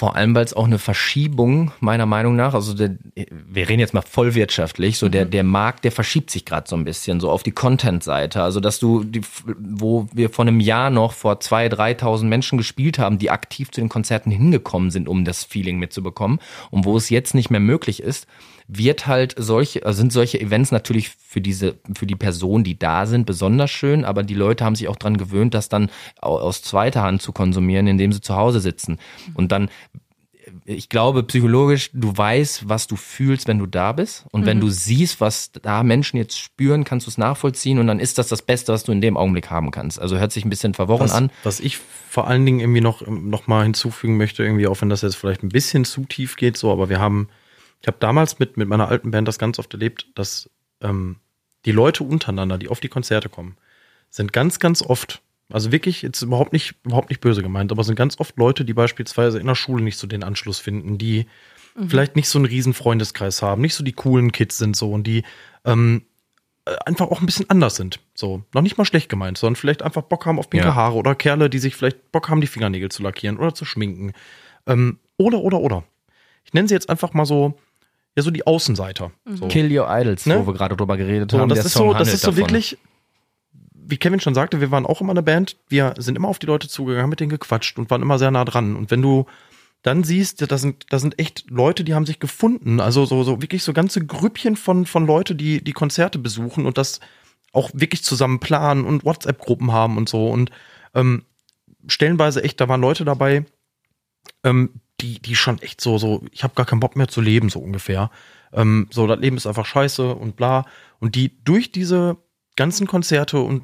S4: Vor allem, weil es auch eine Verschiebung meiner Meinung nach, also der, wir reden jetzt mal vollwirtschaftlich, so der, der Markt, der verschiebt sich gerade so ein bisschen, so auf die Content-Seite. Also dass du, die, wo wir vor einem Jahr noch vor zwei, 3.000 Menschen gespielt haben, die aktiv zu den Konzerten hingekommen sind, um das Feeling mitzubekommen und wo es jetzt nicht mehr möglich ist, wird halt solche, also sind solche Events natürlich für diese, für die Personen, die da sind, besonders schön, aber die Leute haben sich auch dran gewöhnt, das dann au- aus zweiter Hand zu konsumieren, indem sie zu Hause sitzen. Und dann, ich glaube, psychologisch, du weißt, was du fühlst, wenn du da bist. Und wenn du siehst, was da Menschen jetzt spüren, kannst du es nachvollziehen und dann ist das das Beste, was du in dem Augenblick haben kannst. Also hört sich ein bisschen verworren
S3: Was,
S4: an.
S3: was ich vor allen Dingen irgendwie noch, noch mal hinzufügen möchte, irgendwie, auch wenn das jetzt vielleicht ein bisschen zu tief geht, so, aber wir haben, ich habe damals mit, mit meiner alten Band das ganz oft erlebt, dass ähm, die Leute untereinander, die auf die Konzerte kommen, sind ganz, ganz oft, also wirklich jetzt überhaupt nicht, überhaupt nicht böse gemeint, aber sind ganz oft Leute, die beispielsweise in der Schule nicht so den Anschluss finden, die vielleicht nicht so einen riesen Freundeskreis haben, nicht so die coolen Kids sind so und die ähm, äh, einfach auch ein bisschen anders sind. So, noch nicht mal schlecht gemeint, sondern vielleicht einfach Bock haben auf pinke
S4: Ja.
S3: Haare oder Kerle, die sich vielleicht Bock haben, die Fingernägel zu lackieren oder zu schminken. Ähm, oder, oder, oder. Ich nenne sie jetzt einfach mal so, ja, so die Außenseiter. So.
S4: Kill Your Idols,
S3: Ne?
S4: wo wir gerade drüber geredet
S3: So,
S4: haben.
S3: und das
S4: Der
S3: ist
S4: Song
S3: so, das ist so
S4: davon.
S3: wirklich, wie Kevin schon sagte, wir waren auch immer eine Band. Wir sind immer auf die Leute zugegangen, haben mit denen gequatscht und waren immer sehr nah dran. Und wenn du dann siehst, da sind, da sind echt Leute, die haben sich gefunden. Also so, so wirklich so ganze Grüppchen von, von Leute, die die Konzerte besuchen und das auch wirklich zusammen planen und WhatsApp-Gruppen haben und so. Und ähm, stellenweise echt, da waren Leute dabei, ähm, die, die schon echt so, so, ich habe gar keinen Bock mehr zu leben, so ungefähr. Ähm, so, das Leben ist einfach scheiße und bla. Und die durch diese ganzen Konzerte und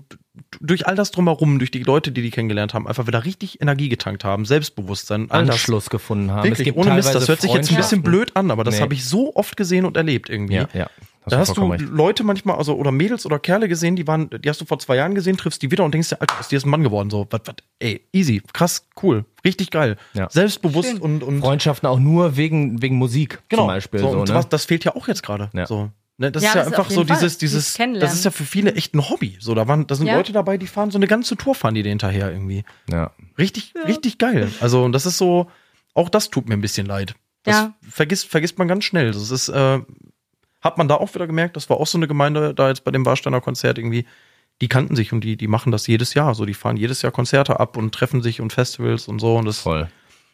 S3: durch all das drumherum, durch die Leute, die die kennengelernt haben, einfach wieder richtig Energie getankt haben, Selbstbewusstsein, all das.
S4: Anschluss gefunden haben.
S3: Wirklich, ohne Mist, das hört sich jetzt ein bisschen blöd an, aber das
S4: Nee.
S3: habe ich so oft gesehen und erlebt irgendwie.
S4: Ja, ja.
S3: Da hast du
S4: recht.
S3: Leute manchmal, also oder Mädels oder Kerle gesehen, die waren, die hast du vor zwei Jahren gesehen, triffst die wieder und denkst dir, Alter, aus dir ist ein Mann geworden. So, was, was, ey, easy, krass, cool, richtig geil.
S4: Ja.
S3: Selbstbewusst
S2: Schön.
S3: und, und
S4: Freundschaften auch nur wegen, wegen Musik
S3: genau.
S4: zum Beispiel.
S3: so,
S4: So,
S3: und
S4: ne?
S3: was, das fehlt ja auch jetzt gerade.
S4: Ja.
S3: So. Ne, das
S2: Ja,
S3: ist ja
S2: das
S3: einfach
S2: auf
S3: so
S2: Fall.
S3: dieses,
S2: Dieses
S3: das ist ja für viele echt ein Hobby. So, da waren, da sind
S2: Ja.
S3: Leute dabei, die fahren so eine ganze Tour, fahren die dir hinterher irgendwie.
S4: ja.
S3: Richtig, richtig geil. Also, und das ist so, auch das tut mir ein bisschen leid. Das
S2: Ja.
S3: vergisst, vergisst man ganz schnell. Das ist, äh, hat man da auch wieder gemerkt, das war auch so eine Gemeinde da jetzt bei dem Warsteiner Konzert irgendwie, die kannten sich und die, die machen das jedes Jahr. So, die fahren jedes Jahr Konzerte ab und treffen sich und Festivals und so. Und das,
S4: Voll.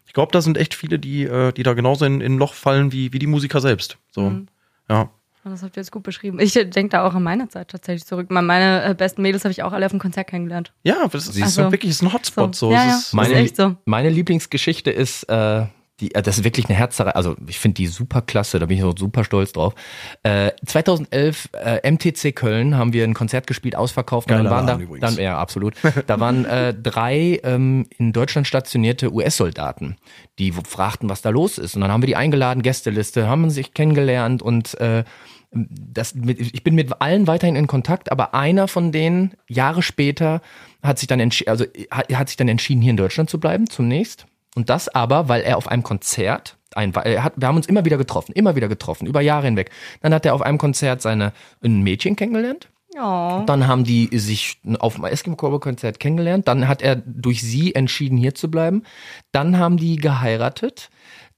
S3: ich glaube, da sind echt viele, die, äh, die da genauso in, in ein Loch fallen wie, wie die Musiker selbst. So,
S2: Mhm.
S3: ja.
S2: Das habt ihr jetzt gut beschrieben. Ich denke da auch an meine Zeit tatsächlich zurück. Meine äh, besten Mädels habe ich auch alle auf dem Konzert kennengelernt.
S3: Ja, das ist
S2: Siehst du?
S3: so wirklich ist ein Hotspot. So.
S2: Ja,
S3: Es
S2: ja.
S3: ist,
S4: Meine,
S2: ist echt so.
S4: meine Lieblingsgeschichte ist, äh, die, äh, das ist wirklich eine Herzzerreißer, also ich finde die super klasse, da bin ich auch super stolz drauf. Äh, 2011 äh, MTC Köln haben wir ein Konzert gespielt, ausverkauft. und dann waren da,
S3: übrigens.
S4: dann, ja, absolut. Da waren äh, drei ähm, in Deutschland stationierte US-Soldaten, die fragten, was da los ist. Und dann haben wir die eingeladen, Gästeliste, haben sich kennengelernt und äh, das, mit, ich bin mit allen weiterhin in Kontakt, aber einer von denen Jahre später hat sich dann entschieden, also hat, hat sich dann entschieden, hier in Deutschland zu bleiben zunächst. Und das aber, weil er auf einem Konzert, ein, er hat, wir haben uns immer wieder getroffen, immer wieder getroffen, über Jahre hinweg. Dann hat er auf einem Konzert seine ein Mädchen kennengelernt.
S2: Oh.
S4: Dann haben die sich auf dem Eskimo-Konzert kennengelernt. Dann hat er durch sie entschieden, hier zu bleiben. Dann haben die geheiratet.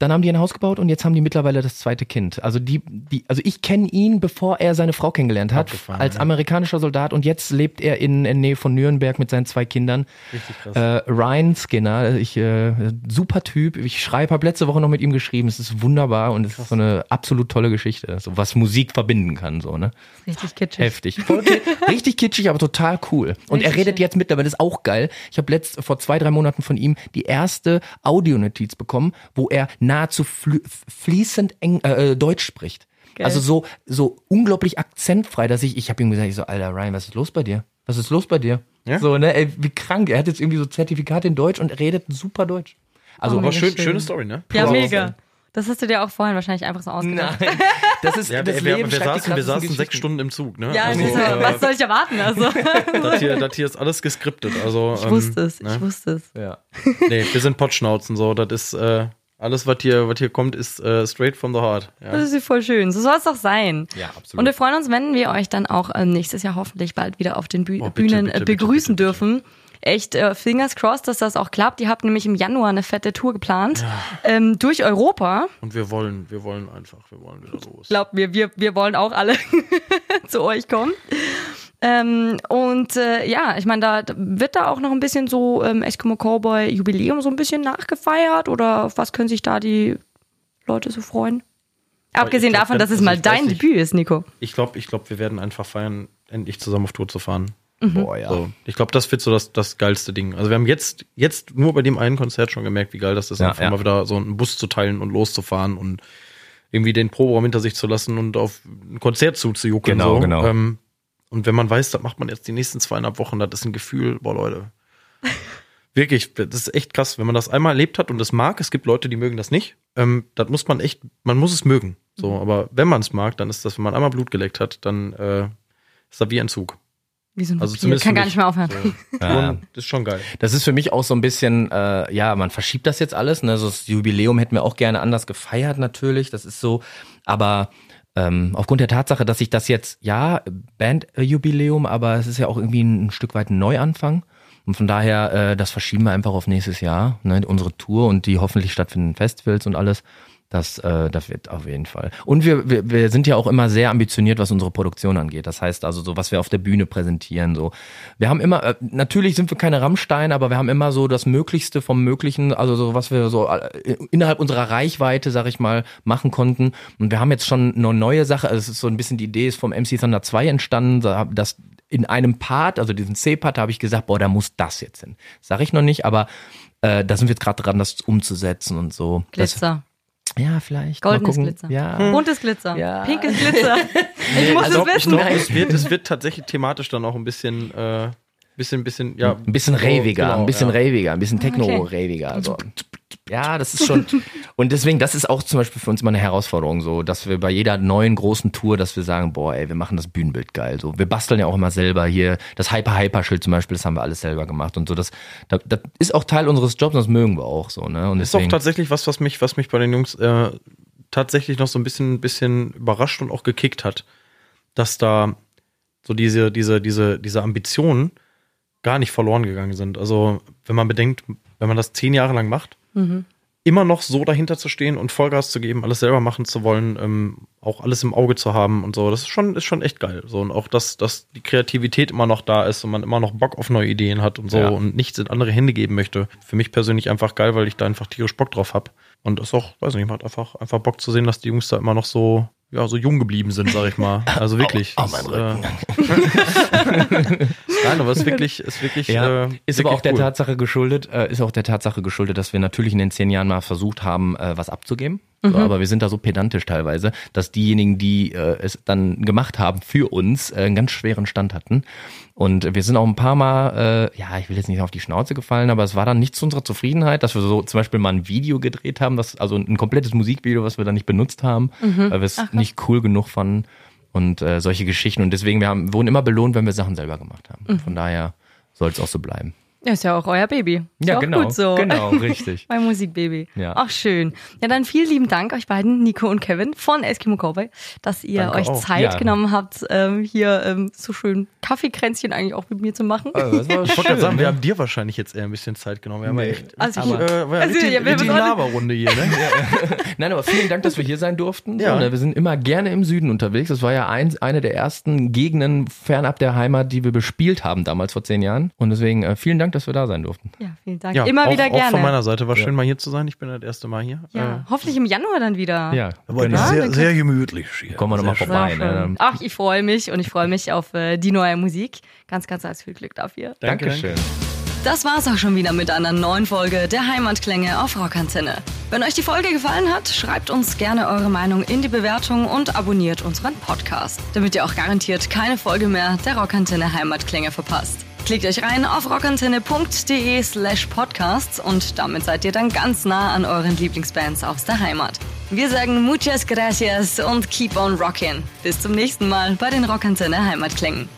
S4: Dann haben die ein Haus gebaut und jetzt haben die mittlerweile das zweite Kind. Also die, die, also ich kenne ihn, bevor er seine Frau kennengelernt hat,
S3: Abgefahren,
S4: als
S3: ja.
S4: amerikanischer Soldat und jetzt lebt er in, in Nähe von Nürnberg mit seinen zwei Kindern.
S3: Richtig krass.
S4: Äh, Ryan Skinner, ich äh, super Typ. Ich schreibe, habe letzte Woche noch mit ihm geschrieben. Es ist wunderbar und es ist so eine absolut tolle Geschichte, so was Musik verbinden kann, so ne.
S2: Richtig kitschig.
S4: Heftig. Richtig kitschig, aber total cool. Und er
S2: Richtig
S4: redet
S2: schön.
S4: jetzt mittlerweile, das ist auch geil. Ich habe letzt vor zwei, drei Monaten von ihm die erste Audionotiz bekommen, wo er nahezu fließend eng, äh, Deutsch spricht.
S2: Geil.
S4: Also so, so unglaublich akzentfrei, dass ich, ich habe ihm gesagt, ich so, Alter Ryan, was ist los bei dir? Was ist los bei dir?
S3: Ja?
S4: So, ne, ey, wie krank. Er hat jetzt irgendwie so Zertifikat in Deutsch und redet super Deutsch. Also,
S2: Oh,
S3: Aber schön,
S2: schön.
S3: schöne Story, ne?
S2: Ja, mega. Das hast du dir auch vorhin wahrscheinlich einfach so ausgedacht.
S4: nein, das ist
S3: Ja,
S4: das
S3: wir,
S4: Leben
S3: wir, wir, saßen, wir saßen sechs. Stunden im Zug, ne?
S2: Ja,
S3: also,
S2: also,
S3: äh,
S2: was soll ich erwarten? Also,
S3: das, hier, das hier ist alles geskriptet. Also,
S2: ich wusste es,
S3: ne?
S2: ich wusste es.
S4: Ja.
S3: Nee, wir sind Potschnauzen, so. Das ist, äh, alles, was hier, was hier kommt, ist äh, straight from the heart. Ja.
S2: Das ist voll schön. So soll es doch sein.
S4: Ja, absolut.
S2: Und wir freuen uns, wenn wir euch dann auch ähm, nächstes Jahr hoffentlich bald wieder auf den Bü
S3: Oh, bitte,
S2: Bühnen
S3: bitte,
S2: äh,
S3: bitte,
S2: begrüßen
S3: bitte, bitte.
S2: dürfen. echt äh, fingers crossed, dass das auch klappt. Ihr habt nämlich im Januar eine fette Tour geplant ähm, durch Europa.
S3: Und wir wollen, wir wollen einfach, wir wollen wieder los.
S2: Glaubt mir, wir, wir wollen auch alle zu euch kommen. Ähm, und äh, ja, ich meine, da wird da auch noch ein bisschen so ähm, Eskimo Cowboy Jubiläum so ein bisschen nachgefeiert oder auf was können sich da die Leute so freuen? Abgesehen
S3: glaub,
S2: davon, dass es
S3: also
S2: mal dein
S3: nicht.
S2: Debüt ist, Nico.
S3: Ich glaube, ich glaube, wir werden einfach feiern, endlich zusammen auf Tour zu fahren.
S4: Boah, ja.
S3: So, ich glaube, das wird so das, das geilste Ding. Also wir haben jetzt, jetzt nur bei dem einen Konzert schon gemerkt, wie geil das ist,
S4: Ja,
S3: einfach
S4: ja.
S3: mal wieder so einen Bus zu teilen und loszufahren und irgendwie den Proberaum hinter sich zu lassen und auf ein Konzert zuzujuckeln.
S4: Genau,
S3: so.
S4: genau.
S3: Ähm, und wenn man weiß, das macht man jetzt die nächsten zweieinhalb Wochen, das ist ein Gefühl, boah Leute. Wirklich, das ist echt krass, wenn man das einmal erlebt hat und es mag. Es gibt Leute, die mögen das nicht. Ähm, das muss man echt, man muss es mögen. So,
S2: Mhm.
S3: aber wenn man es mag, dann ist das, wenn man einmal Blut geleckt hat, dann äh, ist das wie ein Zug.
S2: Wie so ein
S3: Also zumindest
S2: Kann gar nicht mehr aufhören.
S3: So.
S4: Ja.
S3: Das ist schon geil.
S4: Das ist für mich auch so ein bisschen, äh, ja, man verschiebt das jetzt alles. Ne? Also das Jubiläum hätten wir auch gerne anders gefeiert natürlich. Das ist so, aber ähm, aufgrund der Tatsache, dass ich das jetzt, ja, Bandjubiläum, aber es ist ja auch irgendwie ein, Stück weit ein Neuanfang. Und von daher, äh, das verschieben wir einfach auf nächstes Jahr, ne? unsere Tour und die hoffentlich stattfindenden Festivals und alles. Das, äh, das wird auf jeden Fall. Und wir, wir, wir sind ja auch immer sehr ambitioniert, was unsere Produktion angeht. Das heißt also so, was wir auf der Bühne präsentieren. So, wir haben immer, äh, natürlich sind wir keine Rammstein, aber wir haben immer so das Möglichste vom Möglichen, also so was wir so äh, innerhalb unserer Reichweite, sag ich mal, machen konnten. Und wir haben jetzt schon eine neue Sache. Also es ist so ein bisschen die Idee ist vom MC Thunder 2 entstanden, da- dass in einem Part, also diesen C-Part, habe ich gesagt, boah, da muss das jetzt hin. Sag ich noch nicht, aber äh, da sind wir jetzt gerade dran, das umzusetzen und so.
S2: Glitzer.
S4: Das, ja, vielleicht.
S2: Goldenes. Glitzer.
S4: Ja.
S2: Buntes Glitzer.
S4: Ja.
S2: Pinkes Glitzer. Ich muss
S4: also,
S2: es
S3: Ich
S2: wissen.
S3: glaube, es wird, es wird tatsächlich thematisch dann auch ein bisschen, äh, bisschen, bisschen, ja.
S4: Ein bisschen raviger,
S3: genau,
S4: ein bisschen
S3: ja.
S4: raviger, ein bisschen Techno-raviger. Also. Ja, das ist schon. Und deswegen, das ist auch zum Beispiel für uns immer eine Herausforderung, so, dass wir bei jeder neuen großen Tour, dass wir sagen, boah, ey, wir machen das Bühnenbild geil. So, wir basteln ja auch immer selber hier. Das Hyper-Hyper-Schild zum Beispiel, das haben wir alles selber gemacht und so. Das, das, das ist auch Teil unseres Jobs und das mögen wir auch so, ne? Und
S3: Ist auch tatsächlich was, was mich, was mich bei den Jungs äh, tatsächlich noch so ein bisschen, bisschen überrascht und auch gekickt hat, dass da so diese, diese, diese, diese Ambitionen gar nicht verloren gegangen sind. Also, wenn man bedenkt, wenn man das zehn Jahre lang macht, immer noch so dahinter zu stehen und Vollgas zu geben, alles selber machen zu wollen, ähm, auch alles im Auge zu haben und so, das ist schon, ist schon echt geil. So, und auch, dass, dass die Kreativität immer noch da ist und man immer noch Bock auf neue Ideen hat und so
S4: Ja.
S3: und nichts in andere Hände geben möchte. Für mich persönlich einfach geil, weil ich da einfach tierisch Bock drauf hab. Und es auch, weiß nicht, macht einfach, einfach Bock zu sehen, dass die Jungs da immer noch so, ja, so jung geblieben sind, sag ich mal. Also wirklich.
S4: Au- au mein
S3: äh, Nein, aber es ist wirklich, ist wirklich,
S4: Ja,
S3: äh,
S4: ist aber
S3: wirklich
S4: auch der
S3: cool.
S4: Tatsache geschuldet, äh, ist auch der Tatsache geschuldet, dass wir natürlich in den zehn Jahren mal versucht haben, äh, was abzugeben. So, aber wir sind da so pedantisch teilweise, dass diejenigen, die äh, es dann gemacht haben für uns, äh, einen ganz schweren Stand hatten. Und wir sind auch ein paar Mal, äh, ja, ich will jetzt nicht auf die Schnauze gefallen, aber es war dann nicht zu unserer Zufriedenheit, dass wir so zum Beispiel mal ein Video gedreht haben, das, also ein komplettes Musikvideo, was wir dann nicht benutzt haben, weil wir es nicht cool genug fanden und äh, solche Geschichten. Und deswegen, wir haben, wurden immer belohnt, wenn wir Sachen selber gemacht haben. Von daher soll es auch so bleiben.
S2: Ja, ist ja auch euer Baby. Ist auch gut so.
S4: Genau, richtig.
S2: Mein Musikbaby.
S4: Ja.
S2: Ach, schön. Ja, dann vielen lieben Dank euch beiden, Nico und Kevin von Eskimo Cowboy, dass ihr
S3: Danke
S2: euch
S3: auch.
S2: Zeit
S4: Ja.
S2: genommen habt, ähm, hier ähm, so schön Kaffeekränzchen eigentlich auch mit mir zu machen.
S4: das war
S3: Ich wollte sagen, wir haben dir wahrscheinlich jetzt eher ein bisschen Zeit genommen. Wir haben ja echt
S2: Also ich-
S3: äh, war ja
S2: also,
S3: richtig,
S2: ja, wir müssen-
S3: Laberrunde hier, ne?
S4: Nein, aber vielen Dank, dass wir hier sein durften.
S3: Ja.
S4: So, ne, wir sind immer gerne im Süden unterwegs. Das war ja eins, eine der ersten Gegenden fernab der Heimat, die wir bespielt haben damals vor zehn Jahren. Und deswegen äh, vielen Dank, dass wir da sein durften.
S2: Ja, vielen Dank.
S3: Ja,
S2: Immer
S3: auch,
S2: wieder
S3: Auch
S2: gerne.
S3: von meiner Seite war schön, mal hier zu sein. Ich bin das erste Mal hier.
S2: ja,
S3: Äh,
S2: hoffentlich im Januar dann wieder.
S4: Ja,
S1: Aber
S4: genau.
S1: sehr, sehr gemütlich hier.
S4: Kommen wir nochmal vorbei. Ne?
S2: Ach, ich freue mich und ich freue mich auf äh, die neue Musik. Ganz, ganz, ganz viel Glück dafür.
S3: danke,
S4: Dankeschön.
S2: Das war's auch schon wieder mit einer neuen Folge der Heimatklänge auf Rockantenne. Wenn euch die Folge gefallen hat, schreibt uns gerne eure Meinung in die Bewertung und abonniert unseren Podcast, damit ihr auch garantiert keine Folge mehr der Rockantenne Heimatklänge verpasst. Klickt euch rein auf rockantenne.de slash podcasts und damit seid ihr dann ganz nah an euren Lieblingsbands aus der Heimat. Wir sagen muchas gracias und keep on rockin'. Bis zum nächsten Mal bei den Rockantenne Heimatklängen.